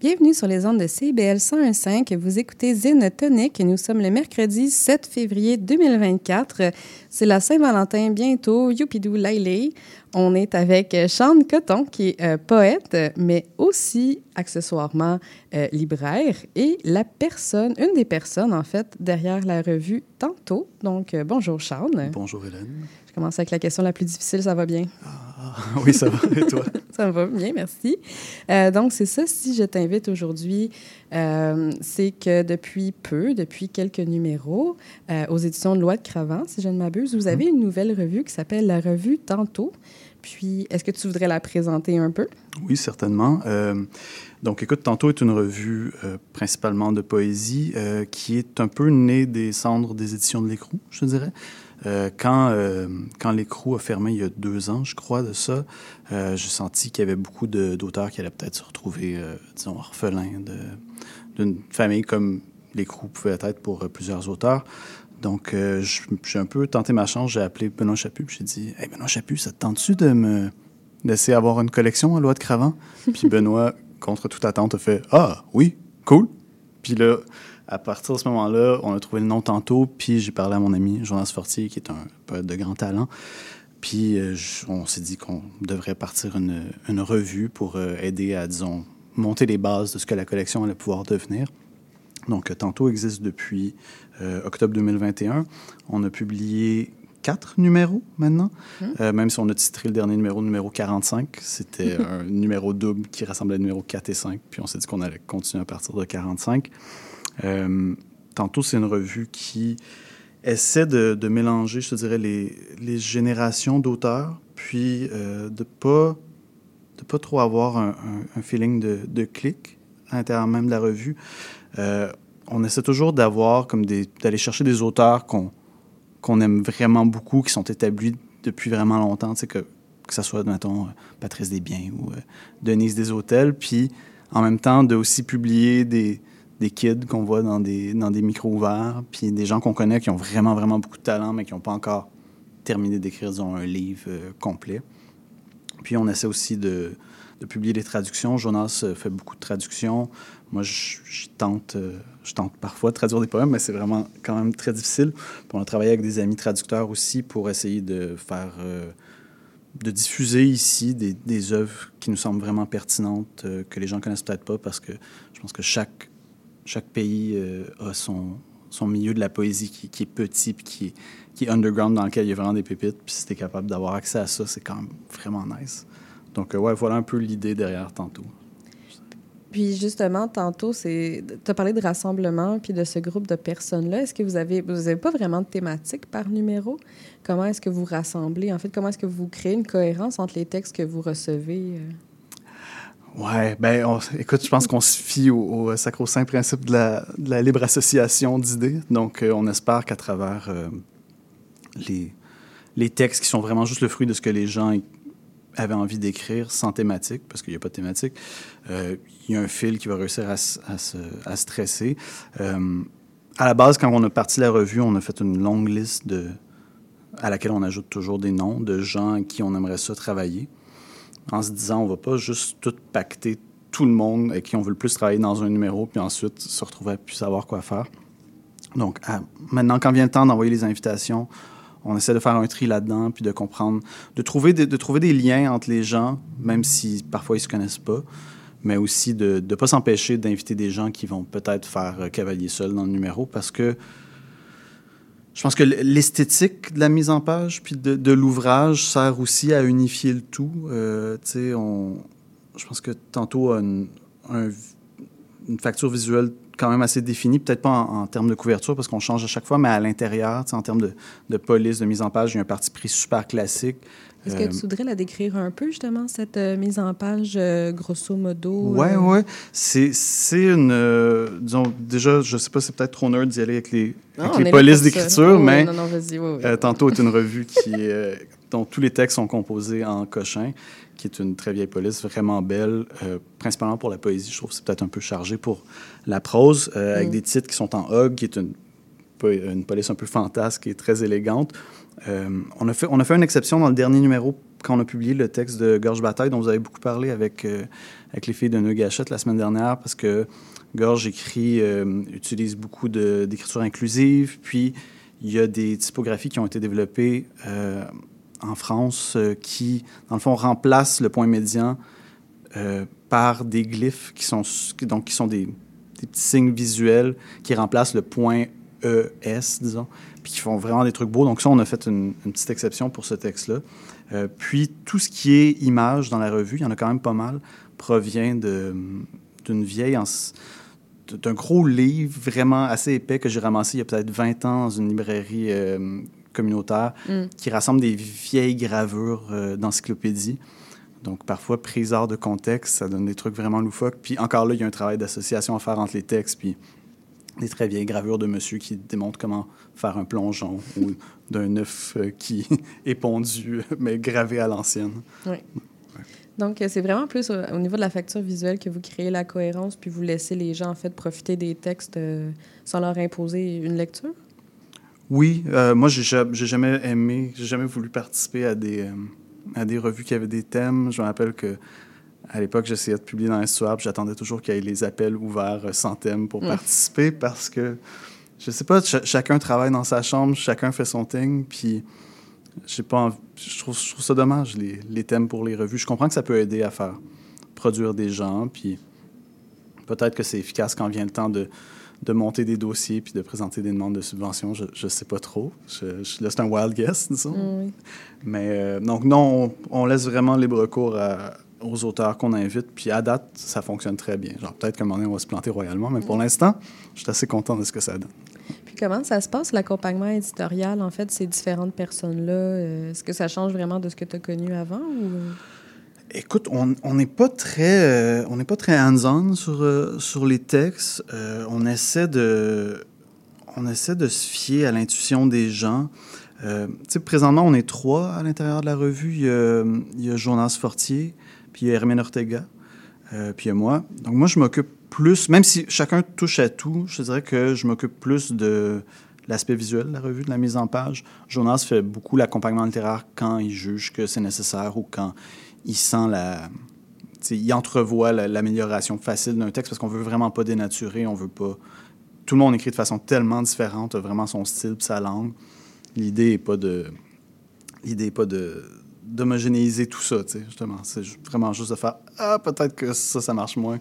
Bienvenue sur les ondes de CBL 101.5. Vous écoutez Zine Tonic nous sommes le mercredi 7 février 2024. C'est la Saint-Valentin bientôt. Youpidou Lailey. On est avec Sean Coton, qui est euh, poète, mais aussi accessoirement euh, libraire et la personne, une des personnes en fait, derrière la revue Tantôt. Donc, euh, bonjour Sean. Bonjour Hélène. Je commence avec la question la plus difficile, ça va bien? Ah, oui, ça va. Et toi? ça va bien, merci. Euh, donc, c'est ça, si je t'invite aujourd'hui, euh, c'est que depuis peu, depuis quelques numéros, euh, aux éditions de Loi de Cravant, si je ne m'abuse, vous avez une nouvelle revue qui s'appelle la revue Tantôt. Puis, est-ce que tu voudrais la présenter un peu? Oui, certainement. Euh, donc, écoute, Tantôt est une revue euh, principalement de poésie euh, qui est un peu née des cendres des éditions de l'Écrou, je dirais. Quand quand l'Écrou a fermé il y a deux ans, je crois, de ça, j'ai senti qu'il y avait beaucoup d'auteurs qui allaient peut-être se retrouver, disons, orphelins d'une famille comme l'Écrou pouvait être pour plusieurs auteurs. Donc, euh, j'ai un peu tenté ma chance. J'ai appelé Benoît Chaput, puis j'ai dit Hey, Benoît Chaput, ça te tente-tu de me laisser avoir une collection à Loi de Cravant Puis Benoît, contre toute attente, a fait Ah, oui, cool. Puis là, à partir de ce moment-là, on a trouvé le nom tantôt, puis j'ai parlé à mon ami Jonas Fortier, qui est un poète de grand talent. Puis euh, on s'est dit qu'on devrait partir une, une revue pour euh, aider à, disons, monter les bases de ce que la collection allait pouvoir devenir. Donc, Tantôt existe depuis euh, octobre 2021. On a publié quatre numéros maintenant, Euh, même si on a titré le dernier numéro numéro 45. C'était un numéro double qui rassemblait le numéro 4 et 5. Puis on s'est dit qu'on allait continuer à partir de 45. Euh, tantôt, c'est une revue qui essaie de, de mélanger, je te dirais, les, les générations d'auteurs, puis euh, de pas de pas trop avoir un, un- un feeling de, de clic à l'intérieur même de la revue. Euh, on essaie toujours d'aller chercher des auteurs qu'on aime vraiment beaucoup, qui sont établis depuis vraiment longtemps, que, que ce soit, mettons, euh, Patrice Desbiens ou euh, Denise Deshôtels, puis en même temps de aussi publier des, kids qu'on voit dans des, dans des micros ouverts, puis des gens qu'on connaît qui ont vraiment, vraiment beaucoup de talent, mais qui n'ont pas encore terminé d'écrire, un livre complet. Puis on essaie aussi de, publier des traductions. Jonas fait beaucoup de traductions. Moi, je, je tente, euh, je tente parfois de traduire des poèmes, mais c'est vraiment quand même très difficile. On a travaillé avec des amis traducteurs aussi pour essayer de faire, euh, de diffuser ici des, œuvres qui nous semblent vraiment pertinentes, euh, que les gens connaissent peut-être pas, parce que je pense que chaque, pays a son, milieu de la poésie qui, est petit, puis qui est, underground, dans lequel il y a vraiment des pépites. Puis si tu es capable d'avoir accès à ça, c'est quand même vraiment nice. Donc, ouais, voilà un peu l'idée derrière tantôt. Puis justement, tantôt, tu as parlé de rassemblement puis de ce groupe de personnes-là. Est-ce que vous avez vous avez pas vraiment de thématique par numéro? Comment est-ce que vous rassemblez? En fait, comment est-ce que vous créez une cohérence entre les textes que vous recevez euh? Ouais, ben, on- écoute, je pense qu'on se fie au, sacro-saint principe de la, de la libre association d'idées. Donc, euh, on espère qu'à travers euh, les, les textes qui sont vraiment juste le fruit de ce que les gens avaient envie d'écrire sans thématique, parce qu'il n'y a pas de thématique, euh, il y a un fil qui va réussir à, se, à se tresser. Euh, à la base, quand on a parti la revue, on a fait une longue liste de, à laquelle on ajoute toujours des noms de gens à qui on aimerait ça travailler en se disant on va pas juste tout pacter tout le monde avec qui on veut le plus travailler dans un numéro, puis ensuite se retrouver à plus savoir quoi faire. Donc, maintenant, quand vient le temps d'envoyer les invitations, on essaie de faire un tri là-dedans, puis de comprendre, de trouver trouver des liens entre les gens, même si parfois ils se connaissent pas, mais aussi de ne pas s'empêcher d'inviter des gens qui vont peut-être faire euh, cavalier seul dans le numéro, parce que je pense que l'esthétique de la mise en page puis de, l'ouvrage sert aussi à unifier le tout. Euh, on, je pense que tantôt, un- une facture visuelle quand même assez défini, peut-être pas en, termes de couverture parce qu'on change à chaque fois, mais à l'intérieur, en termes de, de, police, de mise en page, il y a un parti pris super classique. Est-ce que tu voudrais la décrire un peu, justement, cette mise en page, grosso modo? Oui, oui. C'est une. disons, déjà, je sais pas, c'est peut-être trop nerd d'y aller avec les, avec les polices d'écriture, oh, mais. Non, non, vas-y, oui, oui. tantôt est une revue qui dont tous les textes sont composés en cochin qui est une très vieille police, vraiment belle, euh, principalement pour la poésie. Je trouve que c'est peut-être un peu chargé pour la prose, euh, avec mm. des titres qui sont en hog, qui est une, une police un peu fantasque et très élégante. Euh, on, a fait, on a fait une exception dans le dernier numéro quand on a publié le texte de Gorge Bataille, dont vous avez beaucoup parlé avec, avec les filles de Nœud Gachette la semaine dernière, parce que Gorge écrit, utilise beaucoup d'écriture inclusive, puis il y a des typographies qui ont été développées en France euh, qui, dans le fond, remplace le point médian euh, par des glyphes qui sont, donc, qui sont des, petits signes visuels qui remplacent le point ES, disons, puis qui font vraiment des trucs beaux. Donc ça, on a fait une, petite exception pour ce texte-là. Euh, puis tout ce qui est image dans la revue, il y en a quand même pas mal, provient d'une vieille... d'un gros livre vraiment assez épais que j'ai ramassé il y a peut-être 20 ans dans une librairie communautaire mm. qui rassemble des vieilles gravures euh, d'encyclopédie. Donc, parfois, prise hors de contexte, ça donne des trucs vraiment loufoques. Puis encore là, il y a un travail d'association à faire entre les textes, puis des très vieilles gravures de monsieur qui démontrent comment faire un plongeon ou d'un œuf euh, qui est pondu, mais gravé à l'ancienne. Oui. Donc, c'est vraiment plus au niveau de la facture visuelle que vous créez la cohérence, puis vous laissez les gens, en fait, profiter des textes euh, sans leur imposer une lecture? Oui, euh, moi, j'ai jamais aimé, j'ai jamais voulu participer à des, euh, à des revues qui avaient des thèmes. Je me rappelle que à l'époque, j'essayais de publier dans puis j'attendais toujours qu'il y ait les appels ouverts euh, sans thème pour participer parce que, je sais pas, chacun travaille dans sa chambre, chacun fait son thing, puis j'ai pas je, trouve, je trouve ça dommage, les, les, thèmes pour les revues. Je comprends que ça peut aider à faire produire des gens, puis peut-être que c'est efficace quand vient le temps de de monter des dossiers puis de présenter des demandes de subventions, je ne sais pas trop. Je, je, là, c'est un wild guess, disons. Mm, Mais euh, donc, non, on, laisse vraiment libre cours aux auteurs qu'on invite. Puis à date, ça fonctionne très bien. Genre, peut-être qu'à un moment donné, on va se planter royalement, mais pour mm. l'instant, je suis assez content de ce que ça donne. Puis comment ça se passe, l'accompagnement éditorial, en fait, ces différentes personnes-là? Euh, est-ce que ça change vraiment de ce que tu as connu avant ou... Écoute, on n'est pas très, euh, on hands-on sur, euh, sur les textes. Euh, on essaie de, se fier à l'intuition des gens. présentement, on est trois à l'intérieur de la revue. Il y a, il y a Jonas Fortier, puis il y a Hermine Ortega, puis il y a moi. Donc moi, je m'occupe plus, même si chacun touche à tout, je dirais que je m'occupe plus de l'aspect visuel de la revue, de la mise en page. Jonas fait beaucoup l'accompagnement littéraire quand il juge que c'est nécessaire ou quand il sent la. Il entrevoit l'amélioration facile d'un texte parce qu'on veut vraiment pas dénaturer, on veut pas. Tout le monde écrit de façon tellement différente, a vraiment son style sa langue. L'idée n'est pas de. L'idée n'est pas de d'homogénéiser tout ça, justement. C'est vraiment juste de faire Ah, peut-être que ça, ça marche moins.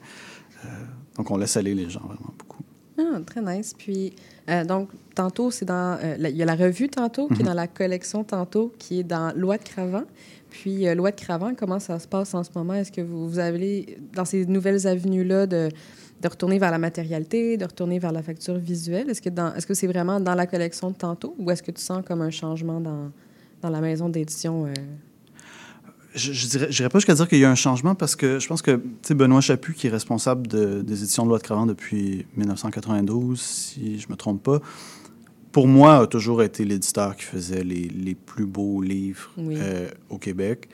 Euh, donc, on laisse aller les gens vraiment beaucoup. Ah, très nice. Puis, euh, donc, tantôt, c'est dans. Euh, il y a la revue tantôt, qui est mhm. dans la collection tantôt, qui est dans Loi de Cravant. Puis, euh, Loi de Cravant, comment ça se passe en ce moment? Est-ce que vous, vous, avez, dans ces nouvelles avenues-là, de, retourner vers la matérialité, de retourner vers la facture visuelle? Est-ce que c'est -ce c'est vraiment dans la collection de tantôt ou est-ce que tu sens comme un changement dans, la maison d'édition? Euh? Je, je dirais, pas jusqu'à dire qu'il y a un changement parce que je pense que Benoît Chaput, qui est responsable de, des éditions de Loi de Cravant depuis 1992, si je me trompe pas, pour moi, a toujours été l'éditeur qui faisait les, les, plus beaux livres euh, au Québec.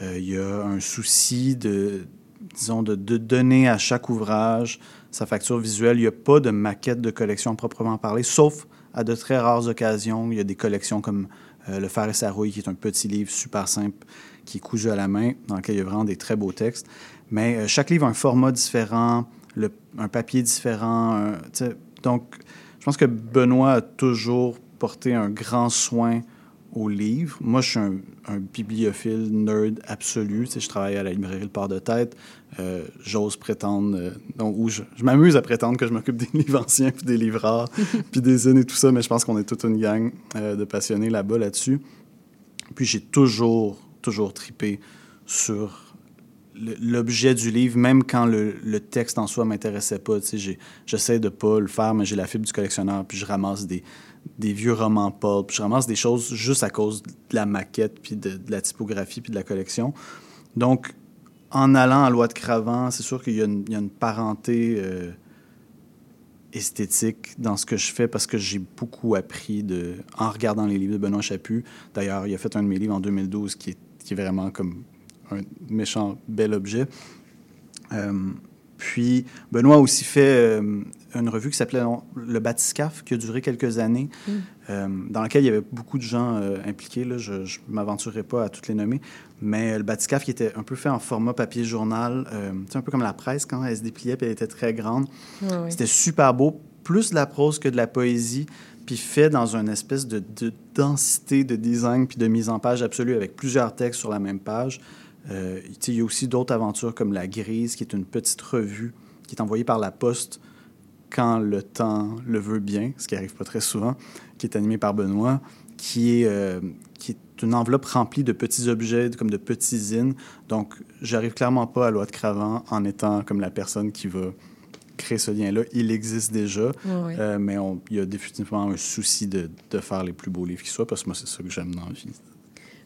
Euh, il y a un souci de, disons, de, de, donner à chaque ouvrage sa facture visuelle. Il n'y a pas de maquette de collection proprement parler, sauf à de très rares occasions. Il y a des collections comme euh, Le Fer et sa rouille, qui est un petit livre super simple qui est cousu à la main, dans lequel il y a vraiment des très beaux textes. Mais chaque livre a un format différent, le, un papier différent. Un, donc, je pense que Benoît a toujours porté un grand soin au livre. Moi, je suis un, bibliophile nerd absolu. Tu sais, je travaille à la librairie Le Port de Tête. Euh, j'ose prétendre, euh, ou je, m'amuse à prétendre que je m'occupe des livres anciens, puis des livres rares, puis des unes et tout ça, mais je pense qu'on est toute une gang euh, de passionnés là-bas, là-dessus. Puis j'ai toujours, toujours tripé sur l'objet du livre, même quand le, texte en soi m'intéressait pas. J'essaie de pas le faire, mais j'ai la fibre du collectionneur, puis je ramasse des, vieux romans pulp, puis je ramasse des choses juste à cause de la maquette, puis de, la typographie, puis de la collection. Donc, en allant à Loi de Cravant, c'est sûr qu'il y, a une parenté euh, esthétique dans ce que je fais parce que j'ai beaucoup appris de, en regardant les livres de Benoît Chaput. D'ailleurs, il a fait un de mes livres en 2012 qui est, qui est vraiment comme un méchant bel objet. Euh, puis, Benoît a aussi fait euh, une revue qui s'appelait Le Batiscaf, qui a duré quelques années, mm. euh, dans laquelle il y avait beaucoup de gens impliqués. Là. Je ne m'aventurerai pas à toutes les nommer. Mais le Batiscaf, qui était un peu fait en format papier journal, c'est un peu comme la presse quand elle se dépliait, puis elle était très grande. C'était super beau, plus de la prose que de la poésie puis fait dans une espèce de, de, densité de design puis de mise en page absolue avec plusieurs textes sur la même page. Euh, il y a aussi d'autres aventures comme La Grise, qui est une petite revue qui est envoyée par la poste quand le temps le veut bien, ce qui n'arrive pas très souvent, qui est animée par Benoît, qui est, euh, qui est une enveloppe remplie de petits objets, comme de petits zines. Donc, j'arrive clairement pas à Loi de Cravant en étant comme la personne qui va créer ce lien-là. Il existe déjà, euh, mais il y a définitivement un souci de, de, faire les plus beaux livres qui soient, parce que moi, c'est ça que j'aime dans la vie.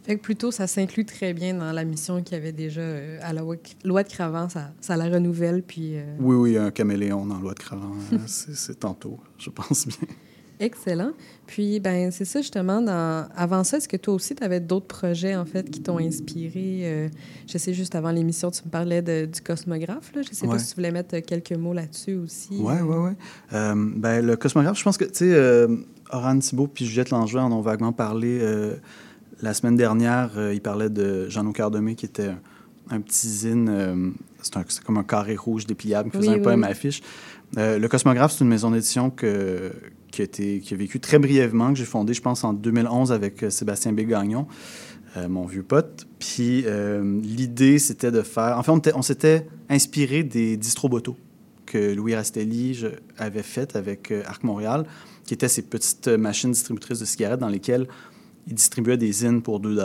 Fait que plutôt, ça s'inclut très bien dans la mission qu'il y avait déjà euh, à la loi de Cravant. Ça, ça la renouvelle, puis... Euh, oui, oui, un caméléon dans la loi de Cravant, hein, c'est tantôt, je pense bien. Excellent. Puis, ben c'est ça, justement. Dans... Avant ça, est-ce que toi aussi, tu avais d'autres projets, en fait, qui t'ont inspiré? Euh, je sais, juste avant l'émission, tu me parlais du cosmographe. Là. Je sais pas si tu voulais mettre quelques mots là-dessus aussi. Oui, oui, oui. ben, le cosmographe, je pense que, tu sais, euh, Oran Thibault puis Juliette Langevin en ont vaguement parlé la semaine dernière, euh, il parlait de Jean Cardemé, qui était un, petit zine, euh, c'est comme un carré rouge dépliable qui faisait un poème à affiche. Euh, le Cosmographe, c'est une maison d'édition qui, a été, qui a vécu très brièvement, que j'ai fondée, je pense, en 2011 avec Sébastien Bégagnon, mon vieux pote. Puis l'idée, c'était de faire... En fait, on, s'était inspiré des distrobotos que Louis Rastelli avait faites avec Arc Montréal, qui étaient ces petites machines distributrices de cigarettes dans lesquelles il distribuait des zines pour 2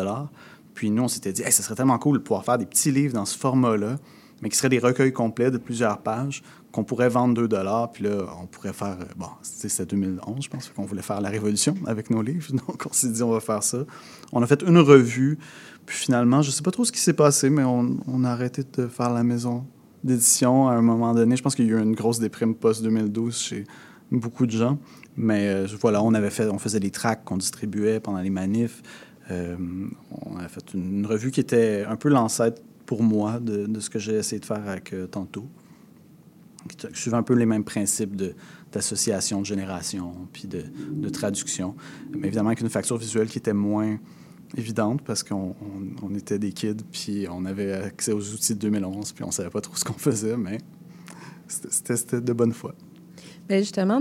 Puis nous, on s'était dit, hey, ça serait tellement cool de pouvoir faire des petits livres dans ce format-là, mais qui seraient des recueils complets de plusieurs pages qu'on pourrait vendre 2 Puis là, on pourrait faire, euh, bon, c'était 2011, je pense, qu'on voulait faire la révolution avec nos livres. Donc, on s'est dit, on va faire ça. On a fait une revue. Puis finalement, je ne sais pas trop ce qui s'est passé, mais on, on, a arrêté de faire la maison d'édition à un moment donné. Je pense qu'il y a eu une grosse déprime post-2012 chez beaucoup de gens. Mais euh, voilà, on avait fait, on faisait des tracts qu'on distribuait pendant les manifs. Euh, on a fait une, revue qui était un peu l'ancêtre pour moi de, ce que j'ai essayé de faire avec euh, Tantôt. Qui suivait un peu les mêmes principes d'association, de, génération, puis de, de, traduction. Mais évidemment avec une facture visuelle qui était moins évidente parce qu'on on, était des kids, puis on avait accès aux outils de 2011, puis on savait pas trop ce qu'on faisait, mais c'était de bonne foi. Bien, justement,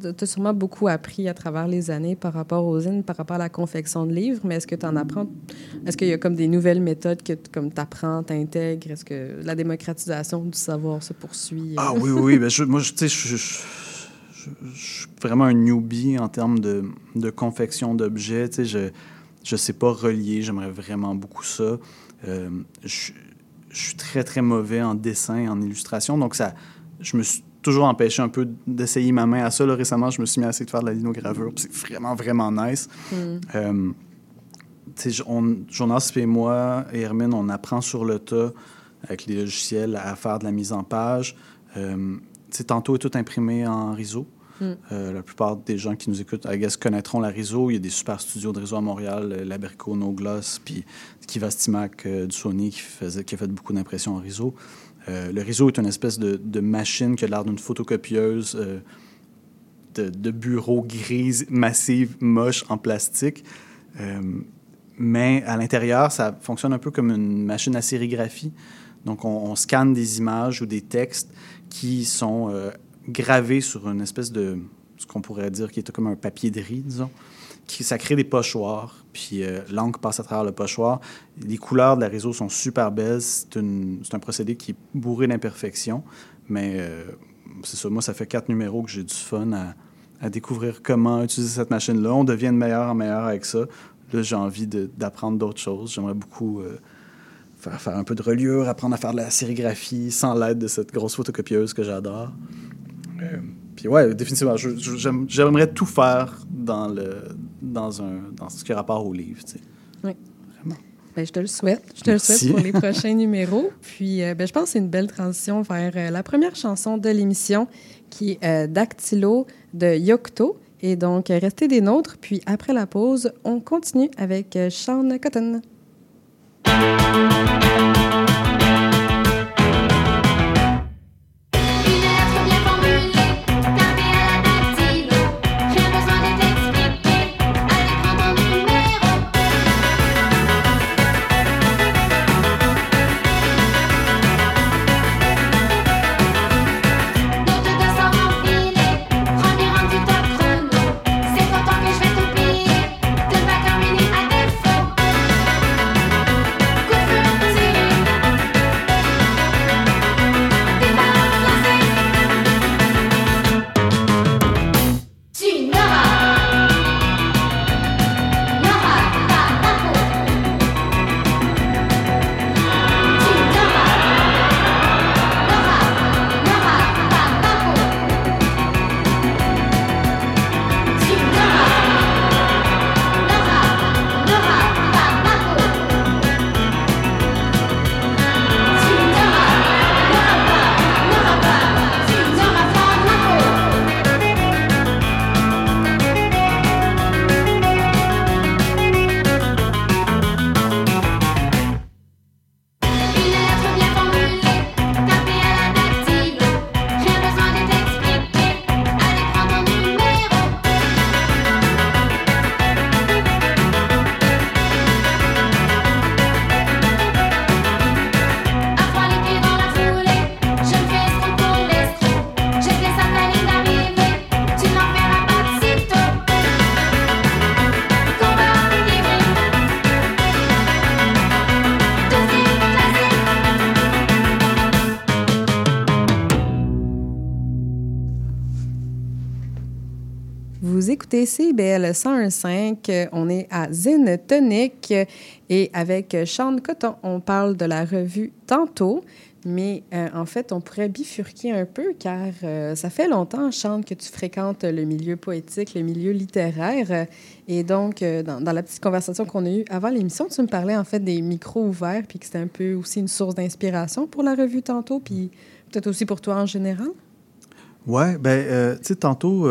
tu as sûrement beaucoup appris à travers les années par rapport aux zines, par rapport à la confection de livres, mais est-ce que tu en apprends? Est-ce qu'il y a comme des nouvelles méthodes que tu apprends, tu intègres? Est-ce que la démocratisation du savoir se poursuit? Ah oui, oui. Ben, je, moi, tu sais, je, suis vraiment un newbie en termes de, de confection d'objets. Tu sais, je ne sais pas relier. J'aimerais vraiment beaucoup ça. Euh, je, je suis très, très mauvais en dessin, en illustration. Donc, ça, je me suis toujours empêché un peu d'essayer ma main à ça. Là, récemment, je me suis mis à essayer de faire de la linogravure. C'est vraiment, vraiment nice. Mm. Euh, Jonas et moi et Hermine, on apprend sur le tas avec les logiciels à faire de la mise en page. Euh, tantôt est tout imprimé en réseau. Mm. Euh, la plupart des gens qui nous écoutent, I guess, connaîtront la réseau. Il y a des super studios de réseau à Montréal, euh, Laberco, No Gloss, puis Kiva Stimac du Sony qui, faisait, qui a fait beaucoup d'impressions en réseau. Euh, le réseau est une espèce de, machine qui a l'air d'une photocopieuse euh, de, bureau grise, massive, moche, en plastique. Euh, mais à l'intérieur, ça fonctionne un peu comme une machine à sérigraphie. Donc, on, scanne des images ou des textes qui sont gravés sur une espèce de, ce qu'on pourrait dire qui est comme un papier de riz, disons ça crée des pochoirs, puis euh, l'encre passe à travers le pochoir. Les couleurs de la réseau sont super belles. C'est un procédé qui est bourré d'imperfections, mais euh, c'est ça. Moi, ça fait quatre numéros que j'ai du fun à, découvrir comment utiliser cette machine-là. On devient de meilleur en meilleur avec ça. Là, j'ai envie d'apprendre d'autres choses. J'aimerais beaucoup euh, faire, faire un peu de reliure, apprendre à faire de la sérigraphie sans l'aide de cette grosse photocopieuse que j'adore. Euh, puis ouais, définitivement, j'aimerais tout faire dans, le, dans, un, dans ce qui a rapport au livre. tu sais. Ben, je te le souhaite. Je te Merci. le souhaite pour les prochains numéros. Puis, euh, ben, je pense que c'est une belle transition vers euh, la première chanson de l'émission, qui est euh, Dactylo de Yocto. Et donc, restez des nôtres. Puis, après la pause, on continue avec euh, Sean Cotton. Écoutez CBL 101.5. Euh, On est à Zine Tonic et avec Sean Coton, on parle de la revue Tantôt. Mais euh, en fait, on pourrait bifurquer un peu car euh, ça fait longtemps, Sean, que tu fréquentes le milieu poétique, le milieu littéraire. Et donc, euh, dans, la petite conversation qu'on a eue avant l'émission, tu me parlais en fait des micros ouverts puis que c'était un peu aussi une source d'inspiration pour la revue Tantôt puis peut-être aussi pour toi en général? Ben, euh, tu sais, tantôt,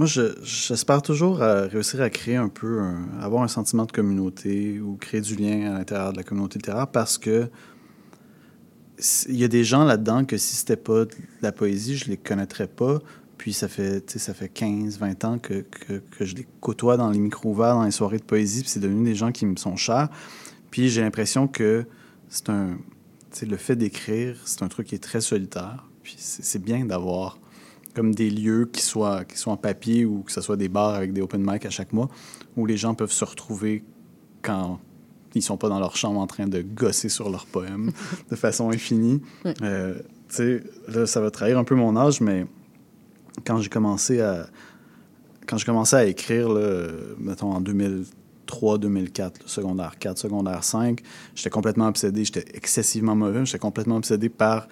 euh, moi, je- j'espère toujours à réussir à créer un peu, un- avoir un sentiment de communauté ou créer du lien à l'intérieur de la communauté littéraire parce que il y a des gens là-dedans que si c'était pas de la poésie, je les connaîtrais pas. Puis ça fait, ça fait 15, 20 ans que, que, je les côtoie dans les micros ouverts, dans les soirées de poésie, puis c'est devenu des gens qui me sont chers. Puis j'ai l'impression que c'est un, le fait d'écrire, c'est un truc qui est très solitaire. Puis c'est bien d'avoir comme des lieux qui soient, qui soient en papier ou que ce soit des bars avec des open mic à chaque mois où les gens peuvent se retrouver quand ils sont pas dans leur chambre en train de gosser sur leurs poèmes de façon infinie. Euh, tu sais, là, ça va trahir un peu mon âge, mais quand j'ai commencé à quand j'ai commencé à écrire, là, mettons en 2003, 2004, là, secondaire 4, secondaire 5, j'étais complètement obsédé, j'étais excessivement mauvais, j'étais complètement obsédé par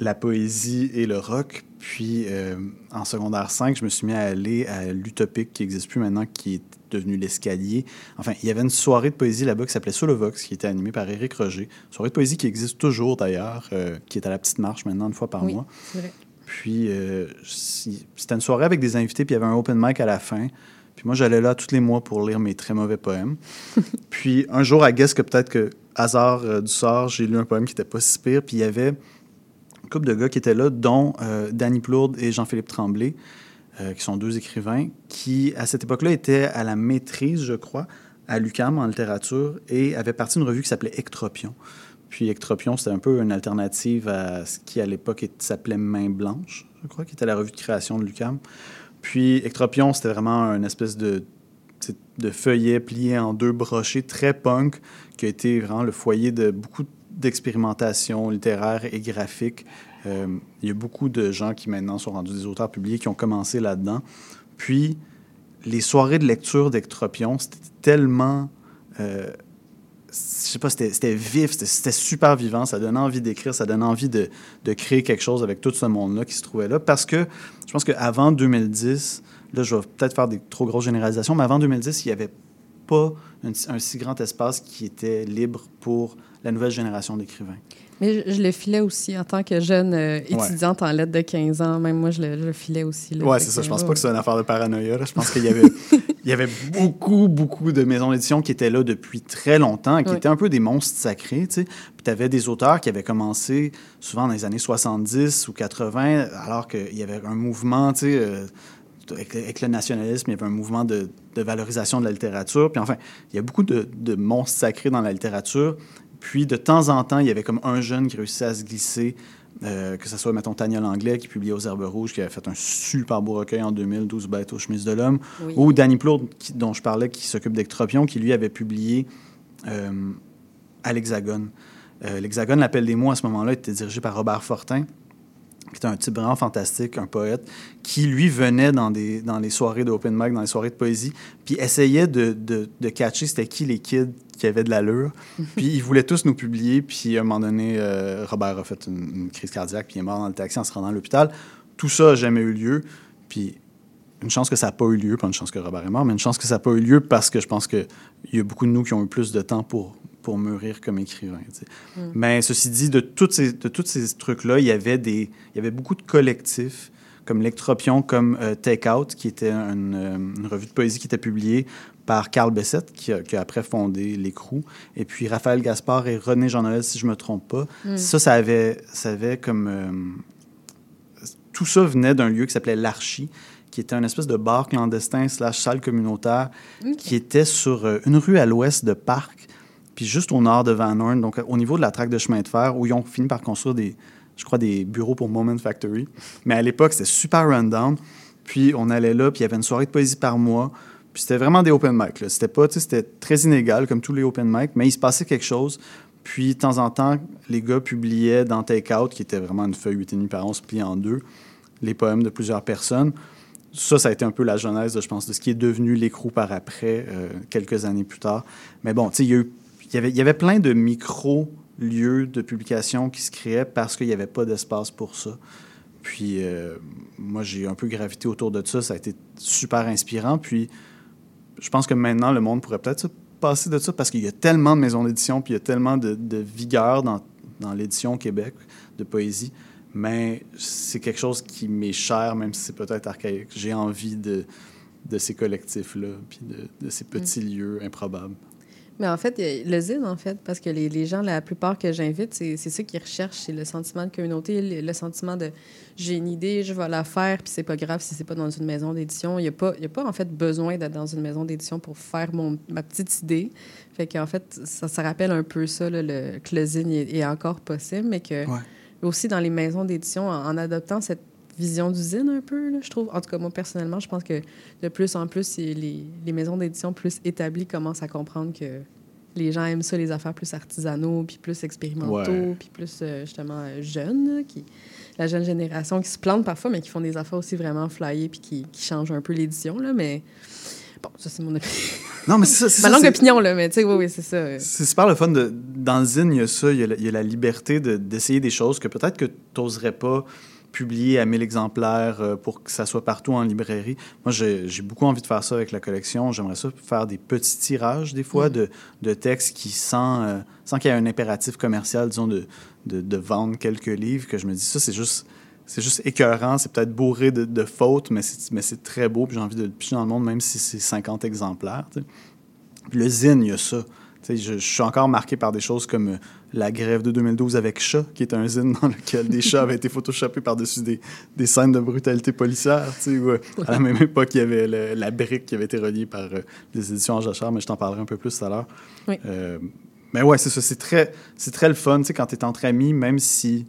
la poésie et le rock. Puis euh, en secondaire 5, je me suis mis à aller à l'Utopique, qui n'existe plus maintenant, qui est devenu l'Escalier. Enfin, il y avait une soirée de poésie là-bas qui s'appelait Sous le Vox, qui était animée par Éric Roger. Soirée de poésie qui existe toujours d'ailleurs, euh, qui est à la Petite Marche maintenant, une fois par oui, mois. vrai. Puis, euh, c'était une soirée avec des invités, puis il y avait un open mic à la fin. Puis moi, j'allais là tous les mois pour lire mes très mauvais poèmes. puis un jour, à guess que peut-être que, hasard du sort, j'ai lu un poème qui était pas si pire. Puis il y avait une couple de gars qui étaient là, dont euh, Danny Plourde et Jean-Philippe Tremblay, euh, qui sont deux écrivains, qui, à cette époque-là, étaient à la maîtrise, je crois, à l'UQAM en littérature, et avaient parti d'une revue qui s'appelait Ectropion. Puis Ectropion, c'était un peu une alternative à ce qui, à l'époque, s'appelait Main Blanche, je crois, qui était la revue de création de l'UQAM. Puis Ectropion, c'était vraiment une espèce de, de feuillet plié en deux brochés, très punk, qui a été vraiment le foyer de beaucoup d'expérimentation littéraire et graphique. Euh, il y a beaucoup de gens qui maintenant sont rendus des auteurs publiés qui ont commencé là-dedans. Puis, les soirées de lecture d'Ectropion, c'était tellement... euh, je sais pas, c'était vif, c'était- super vivant, ça donnait envie d'écrire, ça donnait envie de, de créer quelque chose avec tout ce monde-là qui se trouvait là. Parce que je pense qu'avant 2010, là, je vais peut-être faire des trop grosses généralisations, mais avant 2010, il n'y avait pas un si grand espace qui était libre pour la nouvelle génération d'écrivains. Mais je, je le filais aussi en tant que jeune euh, étudiante en lettres de 15 ans. Même moi, je le, je le filais aussi. Fait c'est ça. Je pense pas que c'est une affaire de paranoïa. là. Je pense qu'il y avait, il y avait beaucoup, beaucoup de maisons d'édition qui étaient là depuis très longtemps, qui Oui. étaient un peu des monstres sacrés, tu sais. Puis tu avais des auteurs qui avaient commencé souvent dans les années 70 ou 80, alors qu'il y avait un mouvement, tu sais, euh, avec, avec le nationalisme, il y avait un mouvement de, de valorisation de la littérature. Puis enfin, il y a beaucoup de, de monstres sacrés dans la littérature. Puis de temps en temps, il y avait comme un jeune qui réussissait à se glisser euh, que ce soit, mettons, Tania Langlais, qui publiait aux Herbes Rouges, qui avait fait un super beau recueil en 2012, Bêtes aux chemises de l'homme, Oui. ou Danny Plourde, qui- dont je parlais, qui s'occupe d'Ectropion, qui lui avait publié euh, à l'Hexagone. Euh, L'Hexagone, l'appel des mots, à ce moment-là, était dirigé par Robert Fortin, qui était un type vraiment fantastique, un poète, qui, lui, venait dans, des, dans les soirées d'open mic, dans les soirées de poésie, puis essayait de, de, de catcher c'était qui les kids qui avaient de l'allure. puis ils voulaient tous nous publier, puis à un moment donné, euh, Robert a fait une, une crise cardiaque, puis il est mort dans le taxi en se rendant à l'hôpital. Tout ça n'a jamais eu lieu, puis une chance que ça n'a pas eu lieu, pas une chance que Robert est mort, mais une chance que ça n'a pas eu lieu parce que je pense qu'il y a beaucoup de nous qui ont eu plus de temps pour, pour mûrir comme écrivain. sais. Mais ceci dit, de, toutes ces, de tous ces trucs-là, il y avait des, il y avait beaucoup de collectifs comme L'Ectropion, comme euh, Take Out, qui était une, euh, une revue de poésie qui était publiée par Carl Bessette, qui a, qui a après fondé l'Écrou, et puis Raphaël Gaspard et René Jean-Noël, si je me trompe pas. Ça, ça avait, ça avait comme... euh, tout ça venait d'un lieu qui s'appelait l'Archie, qui était un espèce de bar clandestin slash salle communautaire qui était sur euh, une rue à l'ouest de Parc, puis juste au nord de Van Horn, donc euh, au niveau de la traque de chemin de fer, où ils ont fini par construire des, je crois, des bureaux pour Moment Factory. Mais à l'époque, c'était super rundown. Puis on allait là, puis il y avait une soirée de poésie par mois. Puis c'était vraiment des open mic. C'était pas, c'était très inégal comme tous les open mic, mais il se passait quelque chose. Puis de temps en temps, les gars publiaient dans Take Out, qui était vraiment une feuille 8,5 par 11 pliée en deux, les poèmes de plusieurs personnes. Ça, ça a été un peu la genèse, je pense, de ce qui est devenu l'écrou par après, euh, quelques années plus tard. Mais bon, tu sais, il y, a eu- y avait, il y avait plein de micro-lieux de publication qui se créaient parce qu'il n'y avait pas d'espace pour ça. Puis euh, moi, j'ai un peu gravité autour de ça. Ça a été super inspirant. Puis je pense que maintenant, le monde pourrait peut-être se passer de ça parce qu'il y a tellement de maisons d'édition, puis il y a tellement de, de vigueur dans, dans l'édition au Québec de poésie. Mais c'est quelque chose qui m'est cher, même si c'est peut-être archaïque. J'ai envie de, de ces collectifs-là, puis de, de ces petits lieux improbables. Mais en fait, le zine, en fait, parce que les, les gens, la plupart que j'invite, c'est c'est ça qu'ils recherchent, c'est le sentiment de communauté, le, le sentiment de j'ai une idée, je vais la faire, puis c'est pas grave si c'est pas dans une maison d'édition. Il n'y a, pas- y a pas, en fait, besoin d'être dans une maison d'édition pour faire mon, ma petite idée. Fait qu'en fait, ça, ça rappelle un peu ça, là, le, que le zine est, est encore possible, mais que Ouais. aussi dans les maisons d'édition, en, en adoptant cette vision d'usine un peu, là, je trouve. En tout cas, moi, personnellement, je pense que de plus en plus, les, les maisons d'édition plus établies commencent à comprendre que les gens aiment ça, les affaires plus artisanaux, puis plus expérimentaux, Ouais. puis plus, euh, justement, euh, jeunes, qui, la jeune génération qui se plante parfois, mais qui font des affaires aussi vraiment flyées, puis qui, qui changent un peu l'édition, là, mais... Bon, ça, c'est mon opinion. Non, mais c'est ça. Ma longue opinion, là, mais tu sais, oui, oui, c'est ça. C'est super le fun. De, dans le zine, il y a ça. Il y a la, il y a la liberté de- d'essayer des choses que peut-être que tu n'oserais pas publier à 1000 exemplaires euh, pour que ça soit partout en librairie. Moi, j'ai beaucoup envie de faire ça avec la collection. J'aimerais ça faire des petits tirages, des fois, de, de textes qui, sans, euh, sans qu'il y ait un impératif commercial, disons, de, de, de vendre quelques livres, que je me dis, ça, c'est juste... C'est juste écœurant, c'est peut-être bourré de, de fautes, mais c'est très beau, puis j'ai envie de le picher dans le monde, même si c'est 50 exemplaires. tu sais. Puis le zine, il y a ça. Je, je suis encore marqué par des choses comme euh, la grève de 2012 avec chat, qui est un zine dans lequel des chats avaient été photoshopés par-dessus des, des scènes de brutalité policière. où, euh, à la même époque, il y avait le- la brique qui avait été reliée par euh, les éditions en jachère, mais je t'en parlerai un peu plus tout à l'heure. Oui. Euh, mais ouais, c'est ça. C'est très, c'est très le fun, quand tu es entre amis, même si.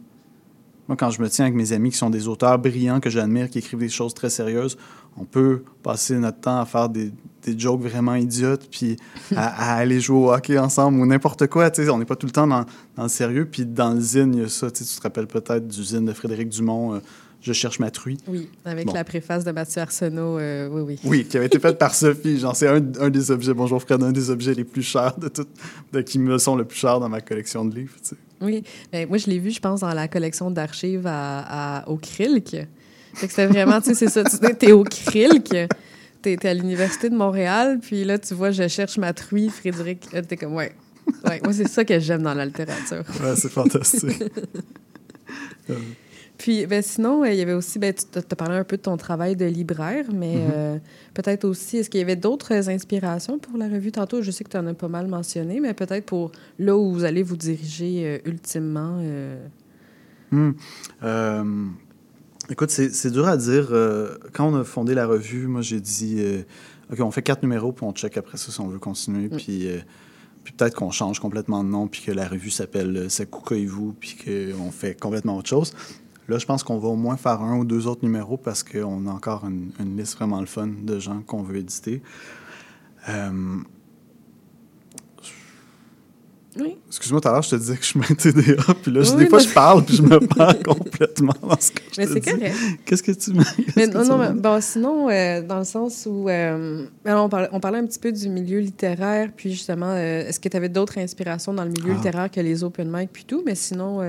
Moi, quand je me tiens avec mes amis qui sont des auteurs brillants que j'admire, qui écrivent des choses très sérieuses, on peut passer notre temps à faire des, des jokes vraiment idiotes, puis à, à aller jouer au hockey ensemble ou n'importe quoi. tu sais, On n'est pas tout le temps dans, dans le sérieux. Puis dans le zine, il y a ça. tu sais, te rappelles peut-être du zine de Frédéric Dumont, euh, Je cherche ma truie. Oui, avec Bon. la préface de Mathieu Arsenault, euh, oui, oui. Oui, qui avait été faite par Sophie. Genre, c'est un, un des objets, bonjour Fred, un des objets les plus chers de tout, de, qui me sont le plus chers dans ma collection de livres. tu sais. Oui, Ben, moi je l'ai vu, je pense, dans la collection d'archives à, à- au Krilk. C'était vraiment, tu sais, c'est ça, tu sais, t'es au Krilk, t'es à l'Université de Montréal, puis là, tu vois, je cherche ma truie, Frédéric. T'es comme, ouais. ouais. Moi, c'est ça que j'aime dans la littérature. Ouais, c'est fantastique. Puis, ben, sinon, euh, il y avait aussi, ben, tu as parlé un peu de ton travail de libraire, mais Mhm. euh, peut-être aussi, est-ce qu'il y avait d'autres inspirations pour la revue? Tantôt? Je sais que tu en as pas mal mentionné, mais peut-être pour là où vous allez vous diriger euh, ultimement. euh, Hmm. Écoute, c'est dur à dire. Euh, quand on a fondé la revue, moi, j'ai dit euh, OK, on fait quatre numéros, puis on check après ça si on veut continuer. Mm. Puis, euh, puis peut-être qu'on change complètement de nom, puis que la revue s'appelle vous, puis qu'on fait complètement autre chose. Là, je pense qu'on va au moins faire un ou deux autres numéros parce qu'on a encore une, une liste vraiment le fun de gens qu'on veut éditer. Oui. Excuse-moi, tout à l'heure, je te disais que je suis TDA, puis là, Oui, des fois, je parle, puis je me perds complètement dans ce que je Mais c'est correct. Qu'est-ce que tu me... Mais non, non, mais bon, sinon, euh, dans le sens où. euh, alors, on, parlait, on parlait un petit peu du milieu littéraire, puis justement, euh, est-ce que tu avais d'autres inspirations dans le milieu Ah. littéraire que les open mic, puis tout, mais sinon,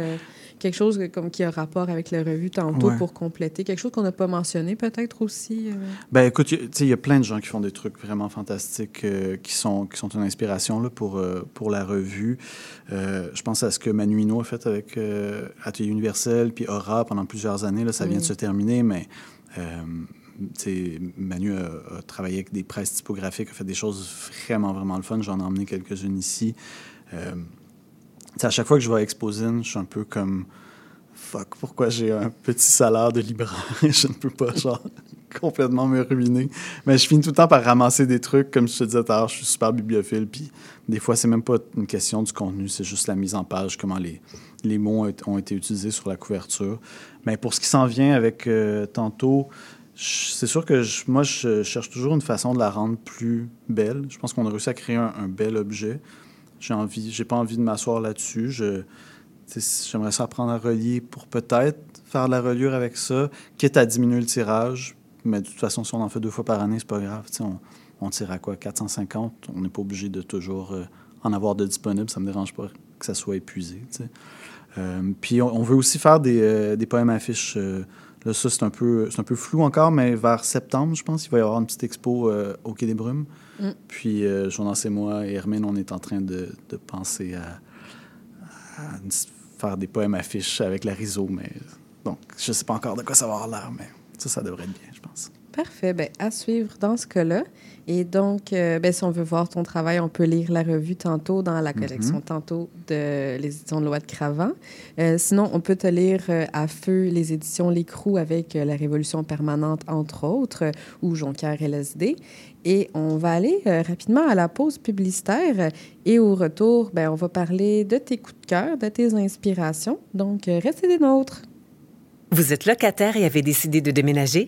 quelque chose comme qui a rapport avec la revue tantôt Ouais. pour compléter, quelque chose qu'on n'a pas mentionné peut-être aussi. euh? Ben écoute, y- tu sais, il y a plein de gens qui font des trucs vraiment fantastiques euh, qui, sont, qui sont une inspiration là, pour, euh, pour la revue. Euh, je pense à ce que Manu Hinault a fait avec Atelier Universel, puis Aura pendant plusieurs années. Là, ça vient de se terminer, mais Manu a, a travaillé avec des presses typographiques, a fait des choses vraiment, vraiment le fun. J'en ai emmené quelques-unes ici. Euh, à chaque fois que je vais à je suis un peu comme fuck, pourquoi j'ai un petit salaire de libraire? Et je ne peux pas, genre, complètement me ruiner. Mais je finis tout le temps par ramasser des trucs, comme je te disais tout à l'heure, je suis super bibliophile, puis des fois, c'est même pas une question du contenu, c'est juste la mise en page, comment les, les mots ont été- utilisés sur la couverture. Mais pour ce qui s'en vient avec euh, tantôt, c'est sûr que moi, je cherche toujours une façon de la rendre plus belle. Je pense qu'on a réussi à créer un, un bel objet. J'ai envie, j'ai pas envie de m'asseoir là-dessus. Je, J'aimerais ça apprendre à relier pour peut-être faire de la reliure avec ça, quitte à diminuer le tirage. Mais de toute façon, si on en fait deux fois par année, c'est pas grave. On, on tire à quoi? 450 On n'est pas obligé de toujours euh, en avoir de disponible. Ça me dérange pas que ça soit épuisé. Euh, puis on, on veut aussi faire des, euh, des poèmes affiches. Là, ça, c'est un, peu, c'est un peu flou encore, mais vers septembre, je pense, il va y avoir une petite expo euh, au Quai des Brumes. Mm. Puis euh, Jonas et moi et Hermine, on est en train de, de penser à, faire des poèmes affiches avec la RISO, mais donc je sais pas encore de quoi ça va avoir l'air, mais ça, ça devrait être bien, je pense. Parfait. Ben, à suivre dans ce cas-là. Et donc, euh, ben, si on veut voir ton travail, on peut lire la revue tantôt dans la collection tantôt de les éditions de Loi de Cravant. Euh, sinon, on peut te lire euh, à feu les éditions L'écrou avec euh, La Révolution permanente, entre autres, euh, ou Jonquière LSD. Et on va aller euh, rapidement à la pause publicitaire. Et au retour, ben, on va parler de tes coups de cœur, de tes inspirations. Donc, euh, restez des nôtres. Vous êtes locataire et avez décidé de déménager?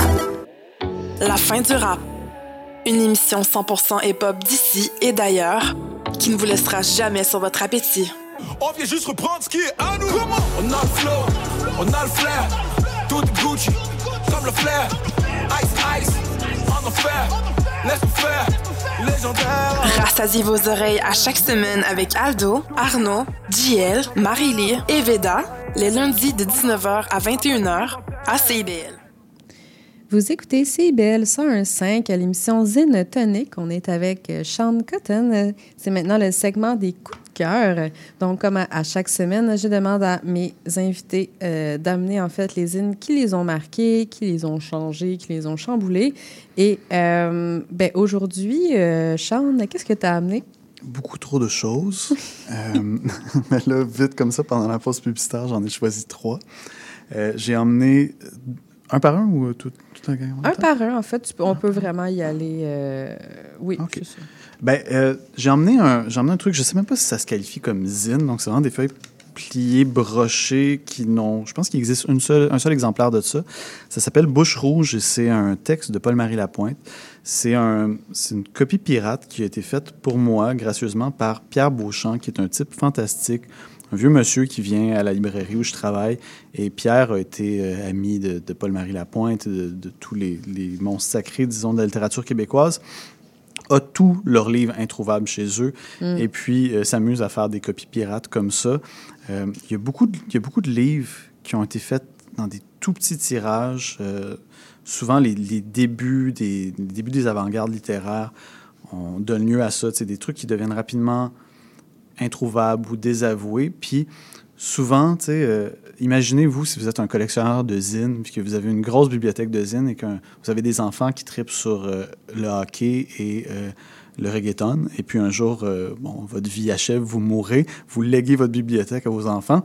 La fin du rap. Une émission 100% hip-hop d'ici et d'ailleurs qui ne vous laissera jamais sur votre appétit. On vient juste reprendre ce qui est à nous. On a le flow, on a le flair. Tout Gucci, comme le flair. Ice, ice, enfer. Laisse-nous faire, légendaire. Rassasiez vos oreilles à chaque semaine avec Aldo, Arnaud, JL, Marie-Lee et Veda, les lundis de 19h à 21h à CIBL. Vous écoutez CIBL 101.5 à l'émission Zine Tonic. On est avec euh, Sean Cotton. C'est maintenant le segment des coups de cœur. Donc, comme à, chaque semaine, je demande à mes invités euh, d'amener en fait les zines qui les ont marqués, qui les ont changés, qui les ont chamboulés. Et euh, ben, aujourd'hui, euh, Sean, qu'est-ce que tu as amené? Beaucoup trop de choses. Mais là, vite comme ça, pendant la pause publicitaire, j'en ai choisi trois. J'ai emmené un par un ou euh, tout un par un, en fait. tu peux- on peut vraiment y aller. euh, oui, c'est ça. Ben, euh, j'ai emmené un, j'ai emmené un truc, je sais même pas si ça se qualifie comme zine, donc c'est vraiment des feuilles pliées, brochées, qui n'ont, je pense qu'il existe une seule, un seul exemplaire de ça. Ça s'appelle Bouche rouge et c'est un texte de Paul-Marie Lapointe. C'est un, c'est une copie pirate qui a été faite pour moi, gracieusement, par Pierre Beauchamp, qui est un type fantastique, un vieux monsieur qui vient à la librairie où je travaille. Et Pierre a été euh, ami de, de Paul-Marie Lapointe, de, de tous les, les monstres sacrés, disons, de la littérature québécoise a tous leurs livres introuvables chez eux et puis euh, s'amuse à faire des copies pirates comme ça. Euh, Il y, a beaucoup de- il y a beaucoup de livres qui ont été faits dans des tout petits tirages. souvent, les, les débuts des, les débuts des avant-gardes littéraires on donne lieu à ça. C'est des trucs qui deviennent rapidement introuvables ou désavoués. Puis souvent, tu sais, euh, imaginez-vous si vous êtes un collectionneur de zines, puis que vous avez une grosse bibliothèque de zines et que vous avez des enfants qui tripent sur euh, le hockey et euh, le reggaeton, et puis un jour, bon, votre vie achève, vous mourrez, vous léguez votre bibliothèque à vos enfants.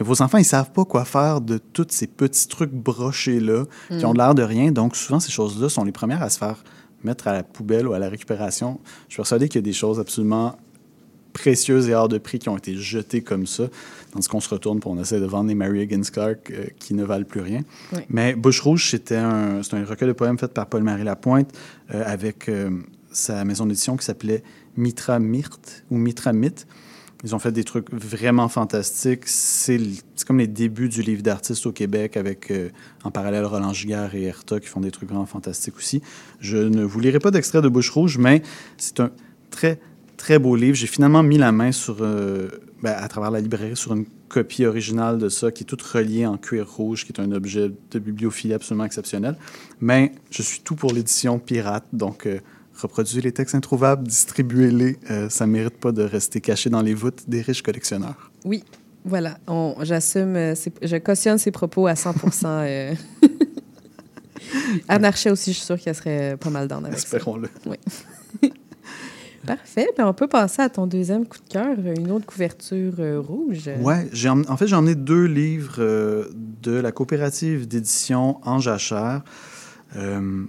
Et vos enfants, ils savent pas quoi faire de tous ces petits trucs brochés-là qui ont l'air de rien. Donc, souvent, ces choses-là sont les premières à se faire mettre à la poubelle ou à la récupération. Je suis persuadé qu'il y a des choses absolument précieuses et hors de prix qui ont été jetées comme ça, tandis qu'on se retourne pour on essaie de vendre des Mary Higgins Clark euh, qui ne valent plus rien. Oui. Mais Bouche Rouge, c'était un, c'est un recueil de poèmes fait par Paul-Marie Lapointe euh, avec euh, sa maison d'édition qui s'appelait Mitra Myrte ou Mitra Mythe. Ils ont fait des trucs vraiment fantastiques. C'est comme les débuts du livre d'artiste au Québec avec, euh, en parallèle, Roland Giguère et Herta qui font des trucs vraiment fantastiques aussi. Je ne vous lirai pas d'extrait de Bouche Rouge, mais c'est un très, très beau livre. J'ai finalement mis la main sur, euh, ben, à travers la librairie sur une copie originale de ça qui est toute reliée en cuir rouge, qui est un objet de bibliophilie absolument exceptionnel. Mais je suis tout pour l'édition pirate, donc euh, reproduisez les textes introuvables, distribuez-les. Euh, ça mérite pas de rester caché dans les voûtes des riches collectionneurs. Oui, voilà. On- J'assume, euh, ces- je cautionne ses propos à 100% euh. Anne Archet aussi, je suis sûre qu'elle serait pas mal d'en avec ça. Parfait. Ben, on peut passer à ton deuxième coup de cœur, une autre couverture euh, rouge. Emmené- en fait, j'ai emmené deux livres euh, de la coopérative d'édition En Jachère. Euh,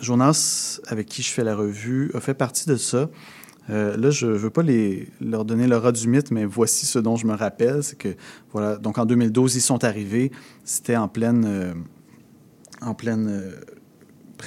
Jonas, avec qui je fais la revue, a fait partie de ça. Là, je ne veux pas leur donner l'aura du mythe, mais voici ce dont je me rappelle. C'est que, voilà, donc en 2012, ils sont arrivés. C'était en pleine. en pleine.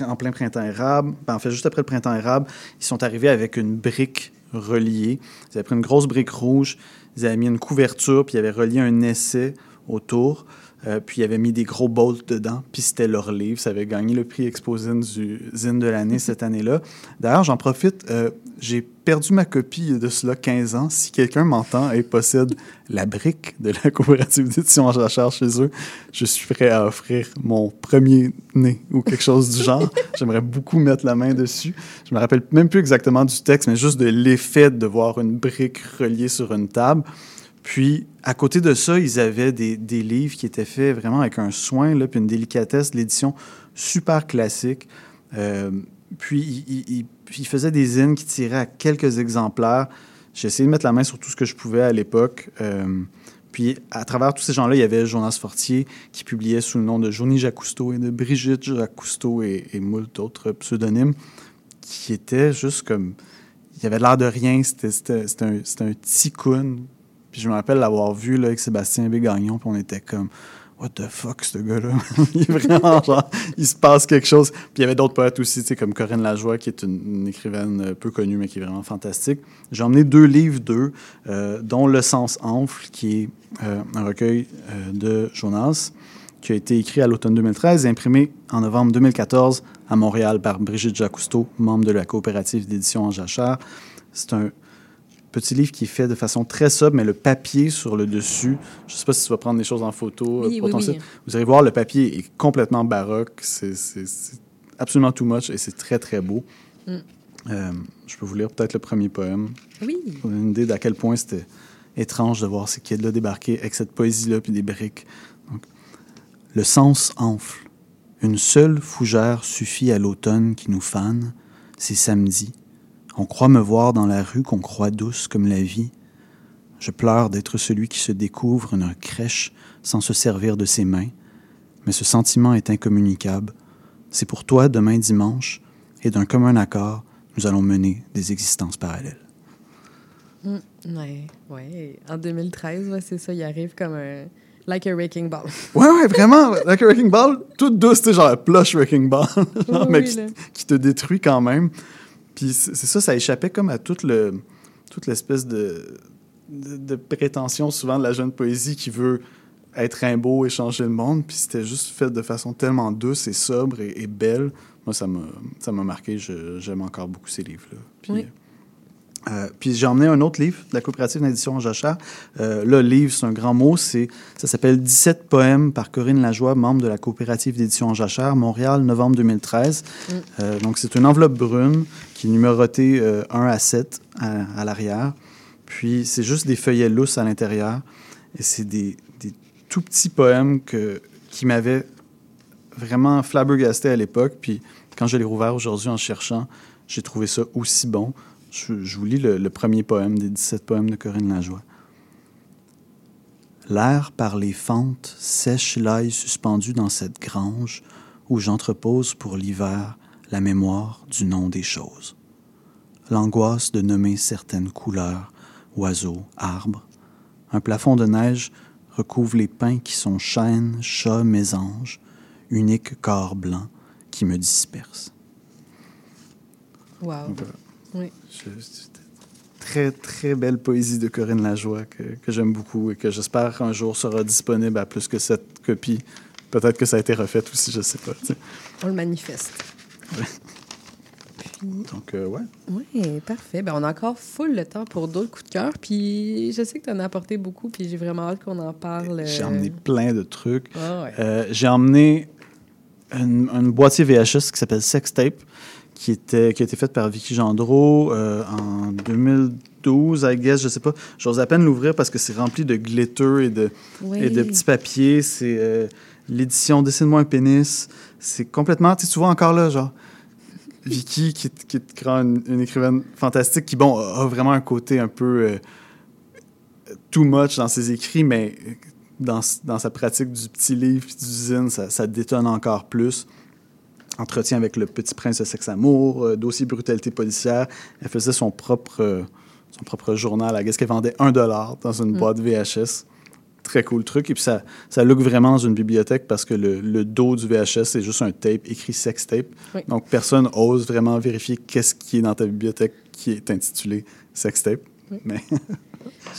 En plein printemps érable. Ben, en fait, juste après le printemps érable, ils sont arrivés avec une brique reliée. Ils avaient pris une grosse brique rouge, ils avaient mis une couverture, puis ils avaient relié un essai autour, euh, puis ils avaient mis des gros bolts dedans, puis c'était leur livre. Ça avait gagné le prix Exposine du Zine de l'année cette année-là. D'ailleurs, j'en profite, euh, j'ai perdu ma copie de cela 15 ans. Si quelqu'un m'entend et possède la brique de la coopérative d'édition en jachère chez eux, je suis prêt à offrir mon premier né ou quelque chose du genre. J'aimerais beaucoup mettre la main dessus. Je me rappelle même plus exactement du texte, mais juste de l'effet de voir une brique reliée sur une table. Puis, à côté de ça, ils avaient des, livres qui étaient faits vraiment avec un soin, là, puis une délicatesse, l'édition super classique. Euh, puis, ils faisaient des zines qui tiraient à quelques exemplaires. J'ai essayé de mettre la main sur tout ce que je pouvais à l'époque. Euh, puis, à travers tous ces gens-là, il y avait Jonas Fortier qui publiait sous le nom de Johnny Jacques Cousteau et de Brigitte Jacques Cousteau et, et moult autres pseudonymes qui étaient juste comme. Il y avait l'air de rien. C'était un, un ticoun. Puis je me rappelle l'avoir vu là, avec Sébastien Bégagnon, puis on était comme. What the fuck, ce gars-là? il vraiment genre, il se passe quelque chose. Puis il y avait d'autres poètes aussi, tu comme Corinne Lajoie, qui est une, écrivaine euh, peu connue, mais qui est vraiment fantastique. J'ai emmené deux livres d'eux, euh, dont Le sens enfle, qui est euh, un recueil de Jonas, qui a été écrit à l'automne 2013 et imprimé en novembre 2014 à Montréal par Brigitte Jacousteau, membre de la coopérative d'édition en. C'est un petit livre qui est fait de façon très sobre, mais le papier sur le dessus, je ne sais pas si tu vas prendre des choses en photo euh, Oui, pour oui, ton oui. site. Vous allez voir, le papier est complètement baroque. C'est absolument too much et c'est très, très beau. Mm. Euh, je peux vous lire peut-être le premier poème. Oui. Pour donner une idée d'à quel point c'était étrange de voir ces kids-là débarquer avec cette poésie-là puis des briques. Donc, le sens enfle. Une seule fougère suffit à l'automne qui nous fane. C'est samedi. On croit me voir dans la rue qu'on croit douce comme la vie. Je pleure d'être celui qui se découvre une crèche sans se servir de ses mains. Mais ce sentiment est incommunicable. C'est pour toi demain dimanche, et d'un commun accord, nous allons mener des existences parallèles. Mm, ouais, ouais. En 2013, ouais, c'est ça, il arrive comme un. Like a Wrecking Ball. Ouais, ouais, vraiment. Like a Wrecking Ball, toute douce, sais, genre la plush Wrecking Ball, genre, Oui, mais qui te détruit quand même. Puis c'est ça, ça échappait comme à toute le toute l'espèce de, de, de prétention souvent de la jeune poésie qui veut être Rimbaud et changer le monde. Puis c'était juste fait de façon tellement douce et sobre et, et belle. Moi, ça m'a ça m'a marqué. J'aime encore beaucoup ces livres-là. Puis, Oui. Euh, puis j'ai emmené un autre livre de la coopérative d'édition jachère. Euh, là, livre, c'est un grand mot. C'est, ça s'appelle 17 poèmes par Corinne Lajoie, membre de la coopérative d'édition jachère, Montréal, novembre 2013. Mm. Euh, donc, c'est une enveloppe brune qui est numérotée euh, 1 à 7 à, à l'arrière. Puis, c'est juste des feuillets lousses à l'intérieur. Et c'est des, des tout petits poèmes que, qui m'avaient vraiment flabbergasté à l'époque. Puis, quand je l'ai rouvert aujourd'hui en cherchant, j'ai trouvé ça aussi bon. Je, je vous lis le, le premier poème des 17 poèmes de Corinne Lajoie. L'air par les fentes sèche l'ail suspendu dans cette grange où j'entrepose pour l'hiver la mémoire du nom des choses. L'angoisse de nommer certaines couleurs, oiseaux, arbres. Un plafond de neige recouvre les pins qui sont chênes, chats, mésanges, unique corps blanc qui me disperse. Wow. Donc, voilà. Oui. Très, très belle poésie de Corinne Lajoie que, que j'aime beaucoup et que j'espère un jour sera disponible à plus que cette copie. Peut-être que ça a été refait aussi, je sais pas. On le manifeste. Donc, euh, ouais. Oui, parfait. Ben, on a encore full le temps pour d'autres coups de cœur. Puis je sais que tu en as apporté beaucoup, puis j'ai vraiment hâte qu'on en parle. J'ai euh, emmené plein de trucs. Ah ouais. Euh, J'ai emmené un boîtier VHS qui s'appelle Sextape, qui, était, qui a été fait par Vicky Gendreau euh, en 2012, I guess, je sais pas. J'ose à peine l'ouvrir parce que c'est rempli de glitter et de, Oui. et de petits papiers. C'est euh, l'édition Dessine-moi un pénis. C'est complètement, tu vois encore là, genre, Vicky, qui, est- qui est une, une écrivaine fantastique, qui, bon, a a vraiment un côté un peu euh, too much dans ses écrits, mais dans, dans sa pratique du petit livre d'usine, ça, ça détonne encore plus. Entretien avec le petit prince de sexe-amour, euh, dossier brutalité policière. Elle faisait son propre, euh, son propre journal. I guess qu'elle vendait un dollar dans une Mm. boîte VHS. Très cool truc. Et puis ça, ça look vraiment dans une bibliothèque parce que le, le dos du VHS, c'est juste un tape écrit sex tape. Oui. Donc personne ose vraiment vérifier qu'est-ce qui est dans ta bibliothèque qui est intitulé sex tape. Oui. Mais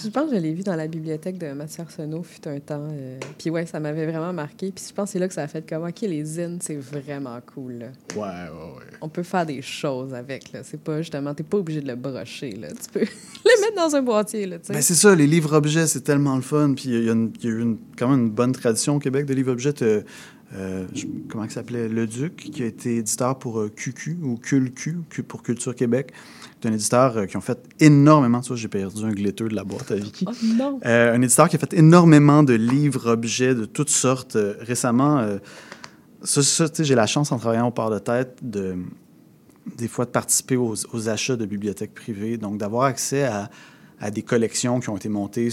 Je pense que je l'ai vu dans la bibliothèque de Mathieu Arsenault, fut un temps. euh, Puis ouais, ça m'avait vraiment marqué. Puis je pense que c'est là que ça a fait comme, OK, les zines, c'est vraiment cool. là. ouais, ouais, ouais. On peut faire des choses avec. là. C'est pas justement, t'es pas obligé de le brocher. Là. Tu peux le mettre dans un boîtier. Là, tu sais. Ben, c'est ça, les livres-objets, c'est tellement le fun. Puis il y a, une- il y a eu une- quand même une bonne tradition au Québec de livres-objets. Euh, je- comment il s'appelait? Le Duc, qui a été éditeur pour euh, QQ, ou CulQ, Q- pour Culture Québec. C'est un éditeur euh, qui ont fait énormément, j'ai perdu un de la boîte à Vicky. Oh non! Euh, un éditeur qui a fait énormément de livres, objets de toutes sortes. Euh, récemment, ça, j'ai la chance en travaillant au port de tête de des fois de participer aux, aux achats de bibliothèques privées, donc d'avoir accès à, à des collections qui ont été montées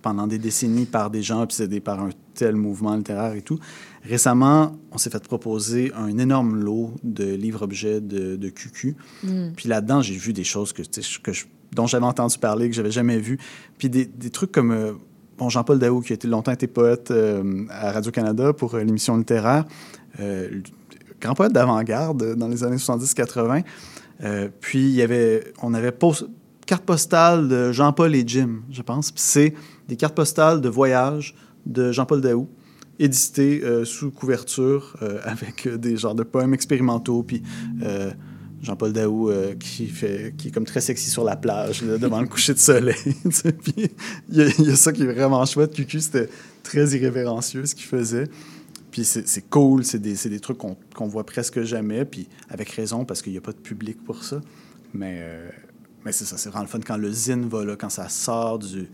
pendant des décennies par des gens obsédés par un tel mouvement littéraire et tout. Récemment, on s'est fait proposer un énorme lot de livres-objets de, de QQ. Mm. Puis là-dedans, j'ai vu des choses que, je- dont j'avais entendu parler, que j'avais jamais vu. Puis des, des trucs comme euh, bon, Jean-Paul Daou, qui a été longtemps été poète euh, à Radio-Canada pour euh, l'émission littéraire, grand poète d'avant-garde dans les années 70-80. Euh, puis il y avait, on avait pos- carte postale de Jean-Paul et Jim, je pense. Puis c'est des cartes postales de voyage de Jean-Paul Daou, éditées euh, sous couverture euh, avec euh, des genres de poèmes expérimentaux. Puis Jean-Paul Daou qui, fait, qui est comme très sexy sur la plage devant le coucher de soleil. Puis il y, a- ça qui est vraiment chouette. QQ, c'était très irrévérencieux ce qu'il faisait. Puis c'est cool, c'est des, des trucs qu'on qu'on voit presque jamais, puis avec raison, parce qu'il n'y a pas de public pour ça. Mais, mais c'est ça, c'est vraiment le fun quand le zine va là, quand ça sort du,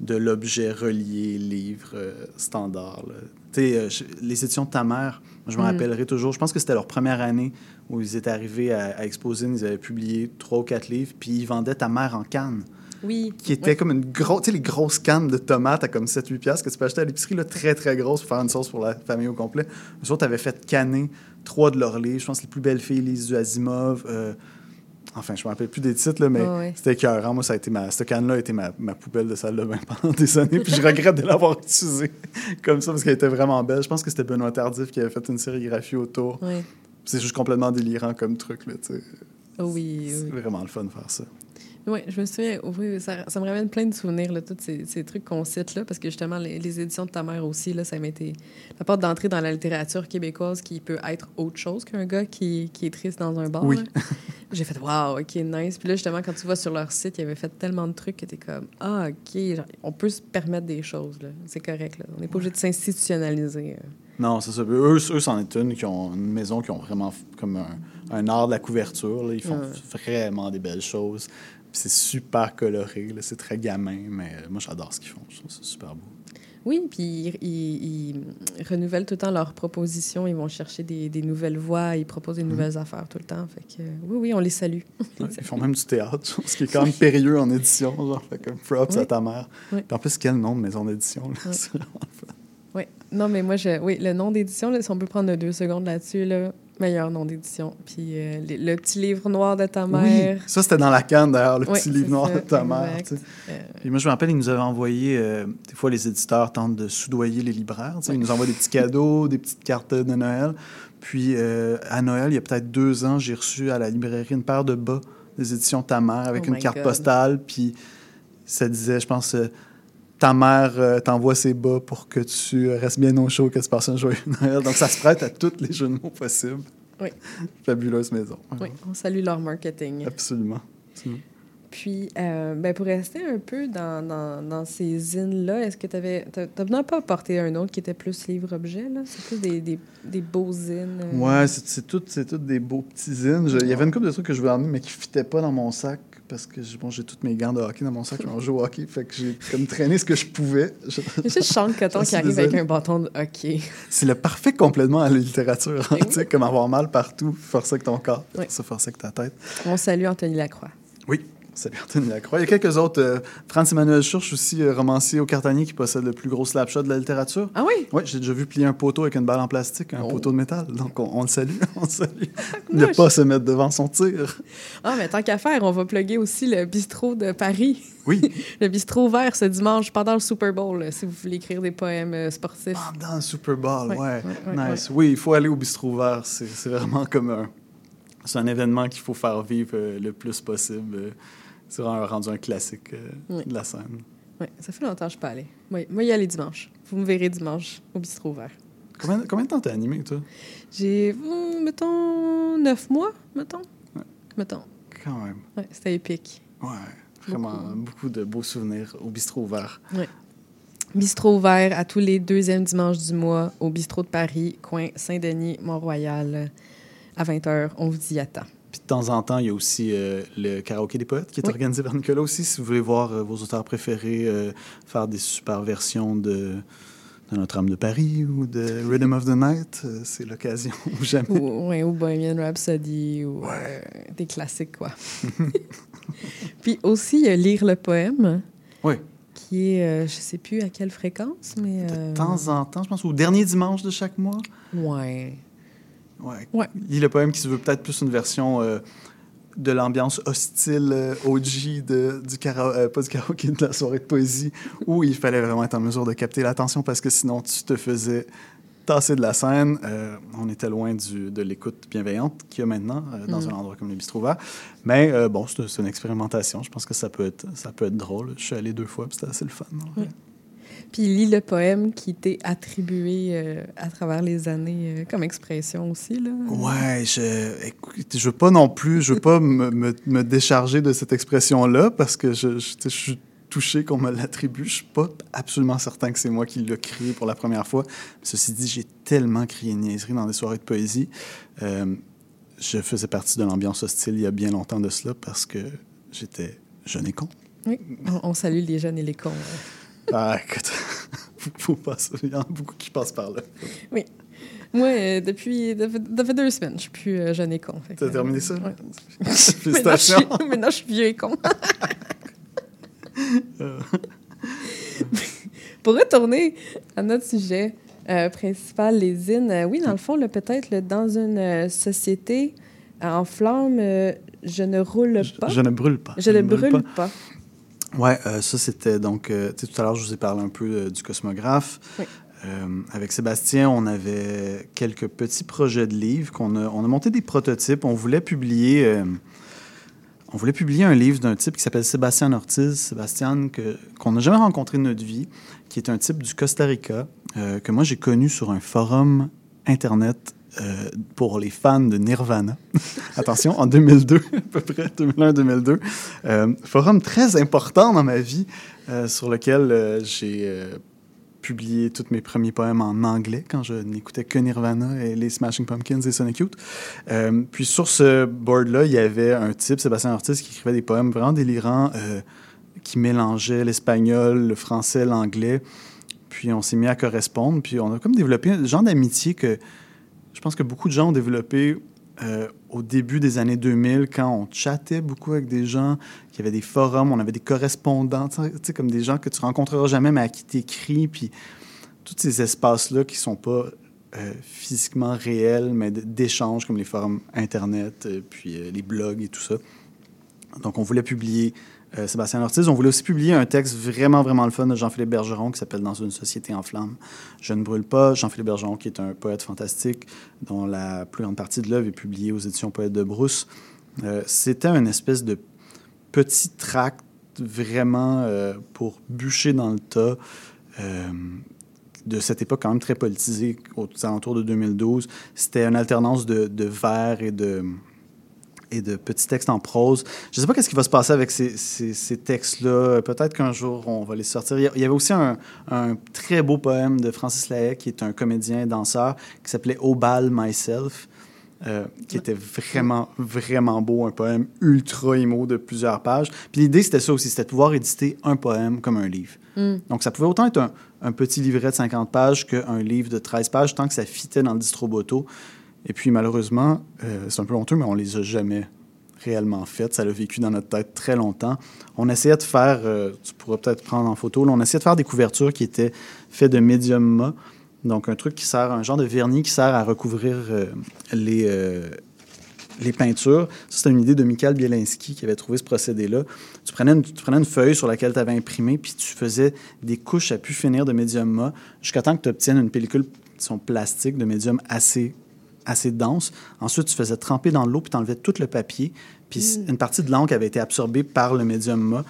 de l'objet relié, livre euh, standard. euh, je- les éditions de ta mère, je me Mm. rappellerai toujours, je pense que c'était leur première année où ils étaient arrivés à, à Exposin, ils avaient publié trois ou quatre livres, puis ils vendaient ta mère en canne Oui. qui était comme une grosse, tu sais, les grosses cannes de tomates à comme 7-8 piastres que tu peux acheter à l'épicerie, là, très, très grosses pour faire une sauce pour la famille au complet. Eux autres avaient fait canner trois de leurs livres. Je pense les plus belles filles, Lise du Asimov. euh, enfin, je me rappelle plus des titres, là, mais ouais. c'était écœurant. Moi, ça a été ma, cette canne-là a été ma, ma poubelle de salle de bain pendant des années. Puis je regrette de l'avoir utilisée comme ça parce qu'elle était vraiment belle. Je pense que c'était Benoît Tardif qui avait fait une sérigraphie autour. Ouais. C'est juste complètement délirant comme truc, là, tu sais. Oh oui, C'est vraiment le fun de faire ça. Oui, je me souviens, oui, ça, ça me ramène plein de souvenirs, là, tous ces, ces trucs qu'on cite là, parce que justement, les, les éditions de ta mère aussi, là, ça m'a été la porte d'entrée dans la littérature québécoise qui peut être autre chose qu'un gars qui, qui est triste dans un bar. Oui. J'ai fait, waouh, ok, nice. Puis là, justement, quand tu vas sur leur site, ils avaient fait tellement de trucs que t'es comme, ah, ok, genre, on peut se permettre des choses, là. C'est correct, là. On n'est pas obligé de s'institutionnaliser. euh. Non, c'est ça. Eux, eux c'en est une qui ont une maison qui ont vraiment comme un, un art de la couverture. là. Ils font Ouais. vraiment des belles choses. C'est super coloré. là. C'est très gamin, mais euh, moi, j'adore ce qu'ils font. Je trouve ça super beau. Oui, puis ils, ils- ils renouvellent tout le temps leurs propositions. Ils vont chercher des, des nouvelles voies. Ils proposent des nouvelles affaires tout le temps. Fait que, oui, oui, on les salue. Ouais, ils font même du théâtre, ce qui est quand même périlleux en édition. Genre, fait comme props Oui. à ta mère. Oui. Puis en plus, quel nom de maison d'édition. là. Oui. C'est vraiment le fun. Oui. Non, mais moi, je, oui, le nom d'édition, là, si on peut prendre deux secondes là-dessus, là, meilleur nom d'édition. Puis euh, le, le petit livre noir de ta mère. Oui, ça, c'était dans la canne, d'ailleurs, le Oui, petit livre noir ça, de ta mère. exact. tu sais. Euh, Puis moi, je me rappelle, ils nous avaient envoyé, euh, des fois, les éditeurs tentent de soudoyer les libraires. tu sais, Ils nous envoient des petits cadeaux, des petites cartes de Noël. Puis à Noël, il y a peut-être deux ans, j'ai reçu à la librairie une paire de bas des éditions Ta mère avec Oh une carte God. postale. Puis ça disait, je pense, ta mère euh, t'envoie ses bas pour que tu restes bien au chaud, que tu passes un joyeux Noël. Donc ça se prête à tous les jeux de mots possibles. Oui. Fabuleuse maison. oui, on salue leur marketing. Absolument. Absolument. Puis, euh, ben, pour rester un peu dans, dans, dans ces zines-là, est-ce que tu avais. Tu n'as pas apporté un autre qui était plus livre-objet, là? C'est plus des, des, des beaux zines. euh. Ouais, c'est c'est tout, des beaux petits zines. Je- Il y avait une couple de trucs que je voulais emmener, mais qui ne fitaient pas dans mon sac parce que j'ai- bon, j'ai toutes mes gants de hockey dans mon sac. On joue au hockey, fait que j'ai comme traîné ce que je pouvais. Je- C'est juste Sean Coton qui arrive avec un bâton de hockey. C'est le parfait complément à la littérature. hein, tu sais, comme avoir mal partout, forcer avec ton corps, Oui. se forcer avec ta tête. On salue Anthony Lacroix. Oui. Lacroix. Il y a quelques autres. euh, Franz-Emmanuel Schurch aussi, euh, romancier au cartanier qui possède le plus gros slapshot de la littérature. Ah oui? Oui, j'ai déjà vu plier un poteau avec une balle en plastique, un Oh. poteau de métal. Donc, on, on le salue. On le salue. ne Tabarnouche. pas se mettre devant son tir. Ah, mais tant qu'à faire, on va plugger aussi le bistrot de Paris. Oui. Le bistrot ouvert ce dimanche pendant le Super Bowl, si vous voulez écrire des poèmes euh, sportifs. Dans le Super Bowl, ouais. Ouais, nice. Oui, il faut aller au bistrot vert. C'est c'est vraiment comme un... C'est un événement qu'il faut faire vivre euh, le plus possible. C'est vraiment rendu un classique euh, Oui. de la scène. Oui, ça fait longtemps que je suis pas allée. Oui, moi, y aller dimanche. Vous me verrez dimanche au bistrot ouvert. Combien, combien de temps t'as animé, toi? J'ai, hum, mettons, neuf mois, mettons. Ouais. Mettons. Quand même. Ouais, c'était épique. Ouais. Vraiment Beaucoup. beaucoup, de beaux souvenirs au bistrot vert. Ouais. Bistrot ouvert à tous les deuxièmes dimanches du mois au Bistrot de Paris, coin Saint-Denis, Mont-Royal. À 20h, on vous y attend. Puis de temps en temps, il y a aussi euh, le karaoké des poètes qui est Oui. organisé par Nicolas aussi. Si vous voulez voir euh, vos auteurs préférés euh, faire des super versions de, de Notre-Dame de Paris ou de Rhythm of the Night, c'est l'occasion ou jamais. ou, ouais, ou Bohemian Rhapsody, ou des classiques, quoi. Puis aussi, il y a Lire le poème, Oui, qui est, euh, je sais plus à quelle fréquence, mais... euh, de temps en temps, je pense, au dernier dimanche de chaque mois. Ouais. Ouais. Ouais. Lit le poème qui se veut peut-être plus une version euh, de l'ambiance hostile euh, OG de, du kara euh, pas du karaoké, de la soirée de poésie, où il fallait vraiment être en mesure de capter l'attention parce que sinon tu te faisais tasser de la scène. Euh, on était loin du, de l'écoute bienveillante qu'il y a maintenant euh, dans Mm. un endroit comme le bistrot vert. Mais bon, c'est une expérimentation. Je pense que ça peut être, ça peut être drôle. Je suis allé deux fois, c'était assez le fun. Puis lis le poème qui t'est attribué euh, à travers les années euh, comme expression aussi, là. Ouais, je, écoute, je veux pas non plus, je veux pas me, me- me décharger de cette expression-là parce que je, je, suis touché qu'on me l'attribue. Je suis pas absolument certain que c'est moi qui l'ai crié pour la première fois. Ceci dit, j'ai tellement crié niaiserie dans des soirées de poésie. Euh, je faisais partie de l'ambiance hostile il y a bien longtemps de cela parce que j'étais jeune et con. Oui, on, on salue les jeunes et les cons. Ah, écoute, faut, passer- il y en a beaucoup qui passent par là. Oui. Moi, euh, depuis deux semaines, je suis plus euh, jeune et con. T'as terminé ça? ouais. Maintenant, je Félicitations. suis- Maintenant, je suis vieux et con. Pour retourner à notre sujet euh, principal, les zines, euh, oui, dans le fond, peut-être dans une euh, société en flammes, euh, je ne roule pas. Je ne brûle pas. Je ne brûle pas. Ouais, euh, ça c'était donc, euh, tu sais, tout à l'heure je vous ai parlé un peu euh, du cosmographe. Oui. Avec Sébastien, on avait quelques petits projets de livres qu'on a, on a monté des prototypes. On voulait publier, on voulait publier un livre d'un type qui s'appelle Sébastien Ortiz. Sébastien que qu'on n'a jamais rencontré de notre vie, qui est un type du Costa Rica que moi j'ai connu sur un forum internet euh, pour les fans de Nirvana. Attention, en 2002, à peu près, 2001-2002. Euh, forum très important dans ma vie, euh, sur lequel j'ai publié tous mes premiers poèmes en anglais quand je n'écoutais que Nirvana et les Smashing Pumpkins et Sonic Youth. Puis sur ce board-là, il y avait un type, Sébastien Ortiz, qui écrivait des poèmes vraiment délirants, qui mélangeait l'espagnol, le français, l'anglais. Puis on s'est mis à correspondre, puis on a comme développé un genre d'amitié que je pense que beaucoup de gens ont développé euh, au début des années 2000, quand on chattait beaucoup avec des gens, qu'il y avait des forums, on avait des correspondants, tu sais, comme des gens que tu rencontreras jamais, mais à qui tu écris, puis tous ces espaces-là qui sont pas euh, physiquement réels, mais d'échanges, comme les forums Internet, euh, puis les blogs et tout ça. Donc, on voulait publier euh, Sébastien Ortiz. On voulait aussi publier un texte vraiment, vraiment le fun de Jean-Philippe Bergeron qui s'appelle Dans une société en flammes. Je ne brûle pas. Jean-Philippe Bergeron, qui est un poète fantastique, dont la plus grande partie de l'œuvre est publiée aux éditions Poète de Brousse. Euh, C'était une espèce de petit tract vraiment euh, pour bûcher dans le tas. de cette époque quand même très politisée, aux alentours de 2012. C'était une alternance de vers et de, et de petits textes en prose. Je ne sais pas qu'est-ce qui va se passer avec ces, ces- ces textes-là. Peut-être qu'un jour, on va les sortir. Il y avait aussi un, un très beau poème de Francis Lahaye, qui est un comédien et danseur, qui s'appelait Au bal myself, euh, qui était vraiment, vraiment beau. Un poème ultra émo de plusieurs pages. Puis l'idée, c'était ça aussi, c'était de pouvoir éditer un poème comme un livre. Mm. Donc, ça pouvait autant être un, un petit livret de 50 pages qu'un livre de 13 pages, tant que ça fitait dans le distroboto. Et puis, malheureusement, euh, c'est un peu honteux, mais on les a jamais réellement faites. Ça l'a vécu dans notre tête très longtemps. On essayait de faire, euh, tu pourras peut-être prendre en photo, on essayait de faire des couvertures qui étaient faites de médium mat. Donc, un truc qui sert, un genre de vernis qui sert à recouvrir euh, les, les peintures. Ça, c'était une idée de Michael Bielinski qui avait trouvé ce procédé-là. Tu prenais une, tu prenais une feuille sur laquelle tu avais imprimé, puis tu faisais des couches à pu finir de médium mat jusqu'à temps que tu obtiennes une pellicule son plastique de médium assez, assez dense. Ensuite, tu faisais tremper dans l'eau, puis tu enlevais tout le papier. Puis une partie de l'encre avait été absorbée par le médium mat.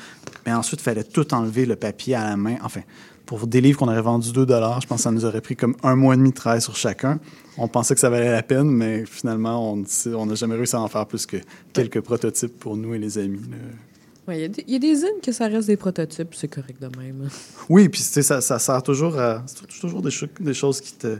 Mais ensuite, il fallait tout enlever le papier à la main. Enfin, pour des livres qu'on aurait vendus 2 je pense que ça nous aurait pris comme un mois et demi de travail sur chacun. On pensait que ça valait la peine, mais finalement, on n'a jamais réussi à en faire plus que quelques prototypes pour nous et les amis. là. Ouais, Il y, a des- il y a des zines que ça reste des prototypes, c'est correct de même. Oui, puis tu sais, ça, ça sert toujours à. C'est toujours des, cho- des choses qui te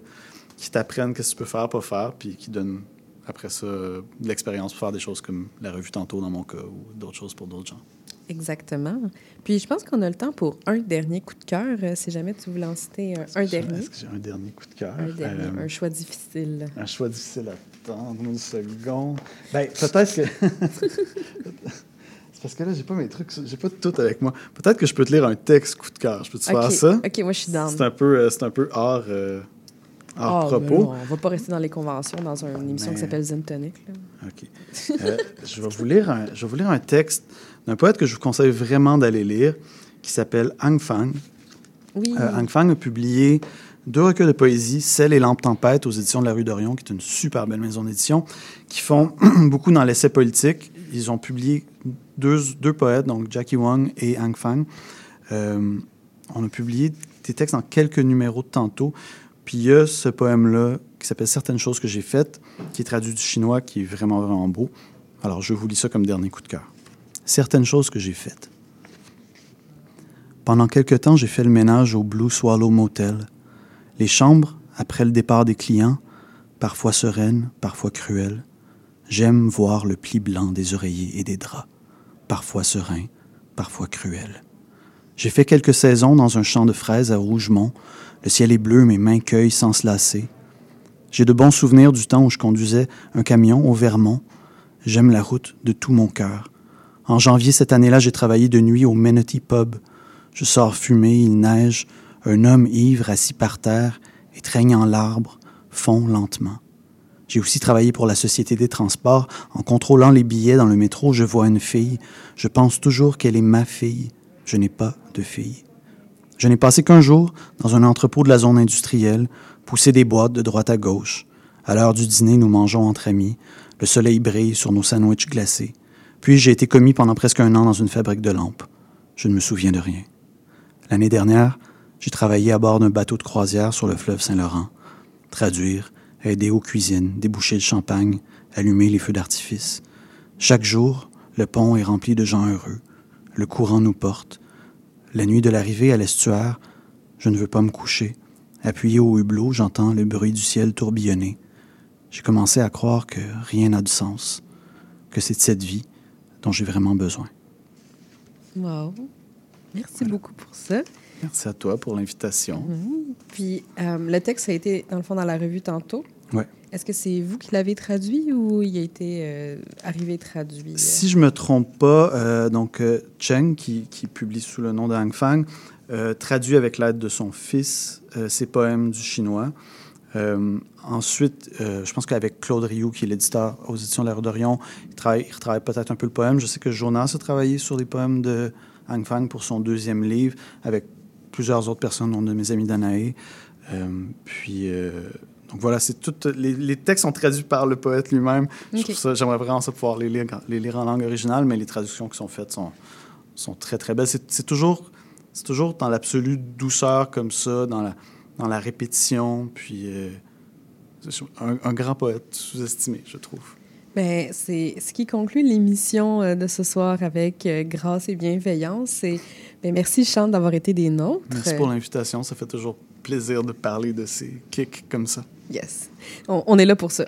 qui t'apprennent qu'est-ce que tu peux faire, pas faire, puis qui donnent après ça euh, de l'expérience pour faire des choses comme la revue tantôt dans mon cas ou d'autres choses pour d'autres gens. Exactement. Puis je pense qu'on a le temps pour un dernier coup de cœur, euh, si jamais tu voulais en citer un, un dernier. Est-ce que j'ai un dernier coup de cœur? Un dernier, Euh, un choix difficile. Un choix difficile à attendre une seconde. Ben, peut-être que. C'est parce que là, j'ai pas mes trucs, j'ai pas tout avec moi. Peut-être que je peux te lire un texte coup de cœur. Je peux te faire ça? OK, moi, je suis down. C'est un peu, euh, c'est un peu hors, euh, hors Ah, mais propos. non, on va pas rester dans les conventions dans une émission Mais- qui s'appelle Zen Tonic. là. OK. Euh, je, vais vous lire un, je vais vous lire un texte d'un poète que je vous conseille vraiment d'aller lire, qui s'appelle Ang Fang. Oui. Euh, Ang Fang a publié deux recueils de poésie, Celle et Lampe Tempête, aux éditions de la rue d'Orion, qui est une super belle maison d'édition, qui font beaucoup dans l'essai politique. Ils ont publié deux, deux poètes, donc Jackie Wang et Ang Fang. Euh, on a publié des textes dans quelques numéros de tantôt. Puis il y a ce poème-là qui s'appelle Certaines choses que j'ai faites, qui est traduit du chinois, qui est vraiment, vraiment beau. Alors je vous lis ça comme dernier coup de cœur. Certaines choses que j'ai faites. Pendant quelque temps, j'ai fait le ménage au Blue Swallow Motel. Les chambres, après le départ des clients, parfois sereines, parfois cruelles. J'aime voir le pli blanc des oreillers et des draps, parfois serein, parfois cruel. J'ai fait quelques saisons dans un champ de fraises à Rougemont. Le ciel est bleu, mes mains cueillent sans se lasser. J'ai de bons souvenirs du temps où je conduisais un camion au Vermont. J'aime la route de tout mon cœur. En janvier cette année-là, j'ai travaillé de nuit au Menotty Pub. Je sors fumer, il neige. Un homme ivre assis par terre, étreignant l'arbre, fond lentement. J'ai aussi travaillé pour la Société des Transports. En contrôlant les billets dans le métro, je vois une fille. Je pense toujours qu'elle est ma fille. Je n'ai pas de fille. Je n'ai passé qu'un jour dans un entrepôt de la zone industrielle, pousser des boîtes de droite à gauche. À l'heure du dîner, nous mangeons entre amis. Le soleil brille sur nos sandwichs glacés. Puis j'ai été commis pendant presque un an dans une fabrique de lampes. Je ne me souviens de rien. L'année dernière, j'ai travaillé à bord d'un bateau de croisière sur le fleuve Saint-Laurent. Traduire, aider aux cuisines, déboucher le champagne, allumer les feux d'artifice. Chaque jour, le pont est rempli de gens heureux. Le courant nous porte. La nuit de l'arrivée à l'estuaire, je ne veux pas me coucher. Appuyé au hublot, j'entends le bruit du ciel tourbillonner. J'ai commencé à croire que rien n'a de sens, que c'est de cette vie dont j'ai vraiment besoin. Wow. Merci beaucoup pour ça. Merci à toi pour l'invitation. Mhm. Puis euh, le texte a été, dans le fond, dans la revue tantôt. Ouais. Est-ce que c'est vous qui l'avez traduit ou il a été euh, arrivé traduit? euh? Si je me trompe pas, euh, donc Cheng, qui, publie sous le nom de Hang Fang, traduit avec l'aide de son fils ses poèmes du chinois. Ensuite, je pense qu'avec Claude Rioux, qui est l'éditeur aux éditions de la d'Orion, il travaille, peut-être un peu le poème. Je sais que Jonas a travaillé sur des poèmes de Hang Fang pour son deuxième livre, avec plusieurs autres personnes, dont de mes amis d'Anaé. Euh, puis, donc voilà, c'est tout. Les, les textes sont traduits par le poète lui-même. J'aimerais vraiment ça pouvoir les lire, les lire en langue originale, mais les traductions qui sont faites sont, sont très, très belles. C'est toujours, toujours dans l'absolue douceur comme ça, dans la, dans la répétition, puis euh, un grand poète sous-estimé, je trouve. Ben, c'est ce qui conclut l'émission euh, de ce soir avec euh, grâce et bienveillance. Et, ben, merci, Chante, d'avoir été des nôtres. Merci pour l'invitation. Ça fait toujours plaisir de parler de ces kicks comme ça. Yes. On, on est là pour ça.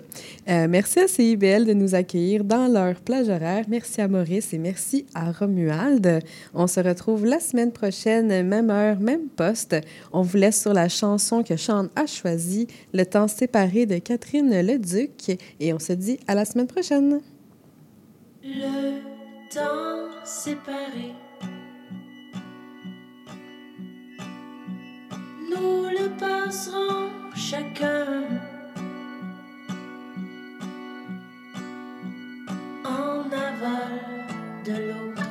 Euh, merci à CIBL de nous accueillir dans leur plage horaire. Merci à Maurice et merci à Romuald. On se retrouve la semaine prochaine, même heure, même poste. On vous laisse sur la chanson que Sean a choisie, Le temps séparé de Catherine Leduc. Et on se dit à la semaine prochaine. Le temps séparé. Nous le passerons chacun en aval de l'autre.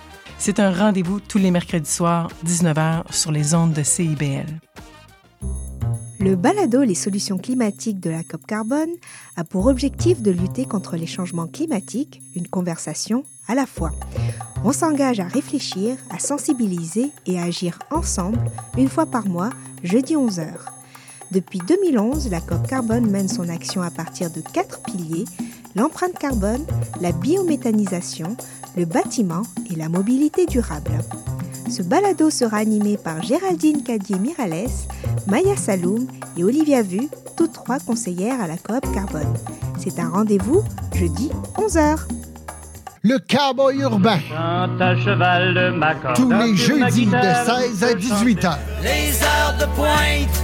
C'est un rendez-vous tous les mercredis soirs, 19h, sur les ondes de CIBL. Le balado Les solutions climatiques de la COP Carbone a pour objectif de lutter contre les changements climatiques, une conversation à la fois. On s'engage à réfléchir, à sensibiliser et à agir ensemble une fois par mois, jeudi 11h. Depuis 2011, la COP Carbone mène son action à partir de quatre piliers l'empreinte carbone, la biométhanisation, le bâtiment et la mobilité durable. Ce balado sera animé par Géraldine Cadier-Mirales, Maya Saloum et Olivia Vu, toutes trois conseillères à la coop Carbone. C'est un rendez-vous jeudi 11h. Le cowboy urbain. à cheval de Tous les jeudis de ma guitare, 16 à 18 heures. Les heures de pointe,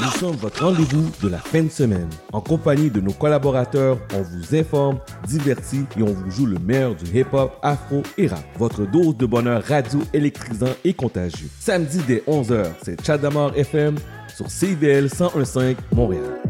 Nous sommes votre rendez-vous de la fin de semaine. En compagnie de nos collaborateurs, on vous informe, divertit et on vous joue le meilleur du hip-hop, afro et rap. Votre dose de bonheur radio électrisant et contagieux. Samedi dès 11h, c'est Chat FM sur CIBL 1015 Montréal.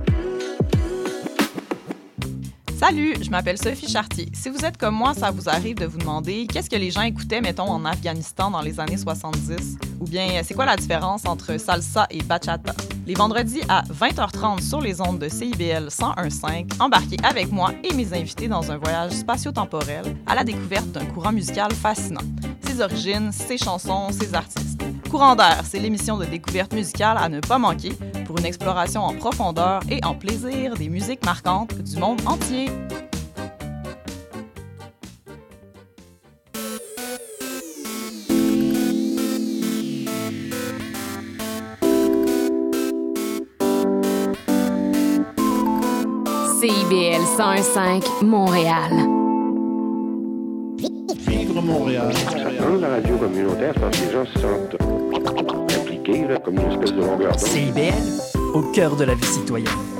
Salut, je m'appelle Sophie Chartier. Si vous êtes comme moi, ça vous arrive de vous demander qu'est-ce que les gens écoutaient, mettons, en Afghanistan dans les années 70? Ou bien, c'est quoi la différence entre salsa et bachata? Les vendredis à 20h30 sur les ondes de CIBL 101.5, embarquez avec moi et mes invités dans un voyage spatio-temporel à la découverte d'un courant musical fascinant. Ses origines, ses chansons, ses artistes. Courant d'air, c'est l'émission de découverte musicale à ne pas manquer pour une exploration en profondeur et en plaisir des musiques marquantes du monde entier. CIBL 101.5 Montréal. Vivre Montréal. Dans la radio communautaire, parce que les gens se sentent impliqués, là, comme une espèce de longueur. CIBL, au cœur de la vie citoyenne.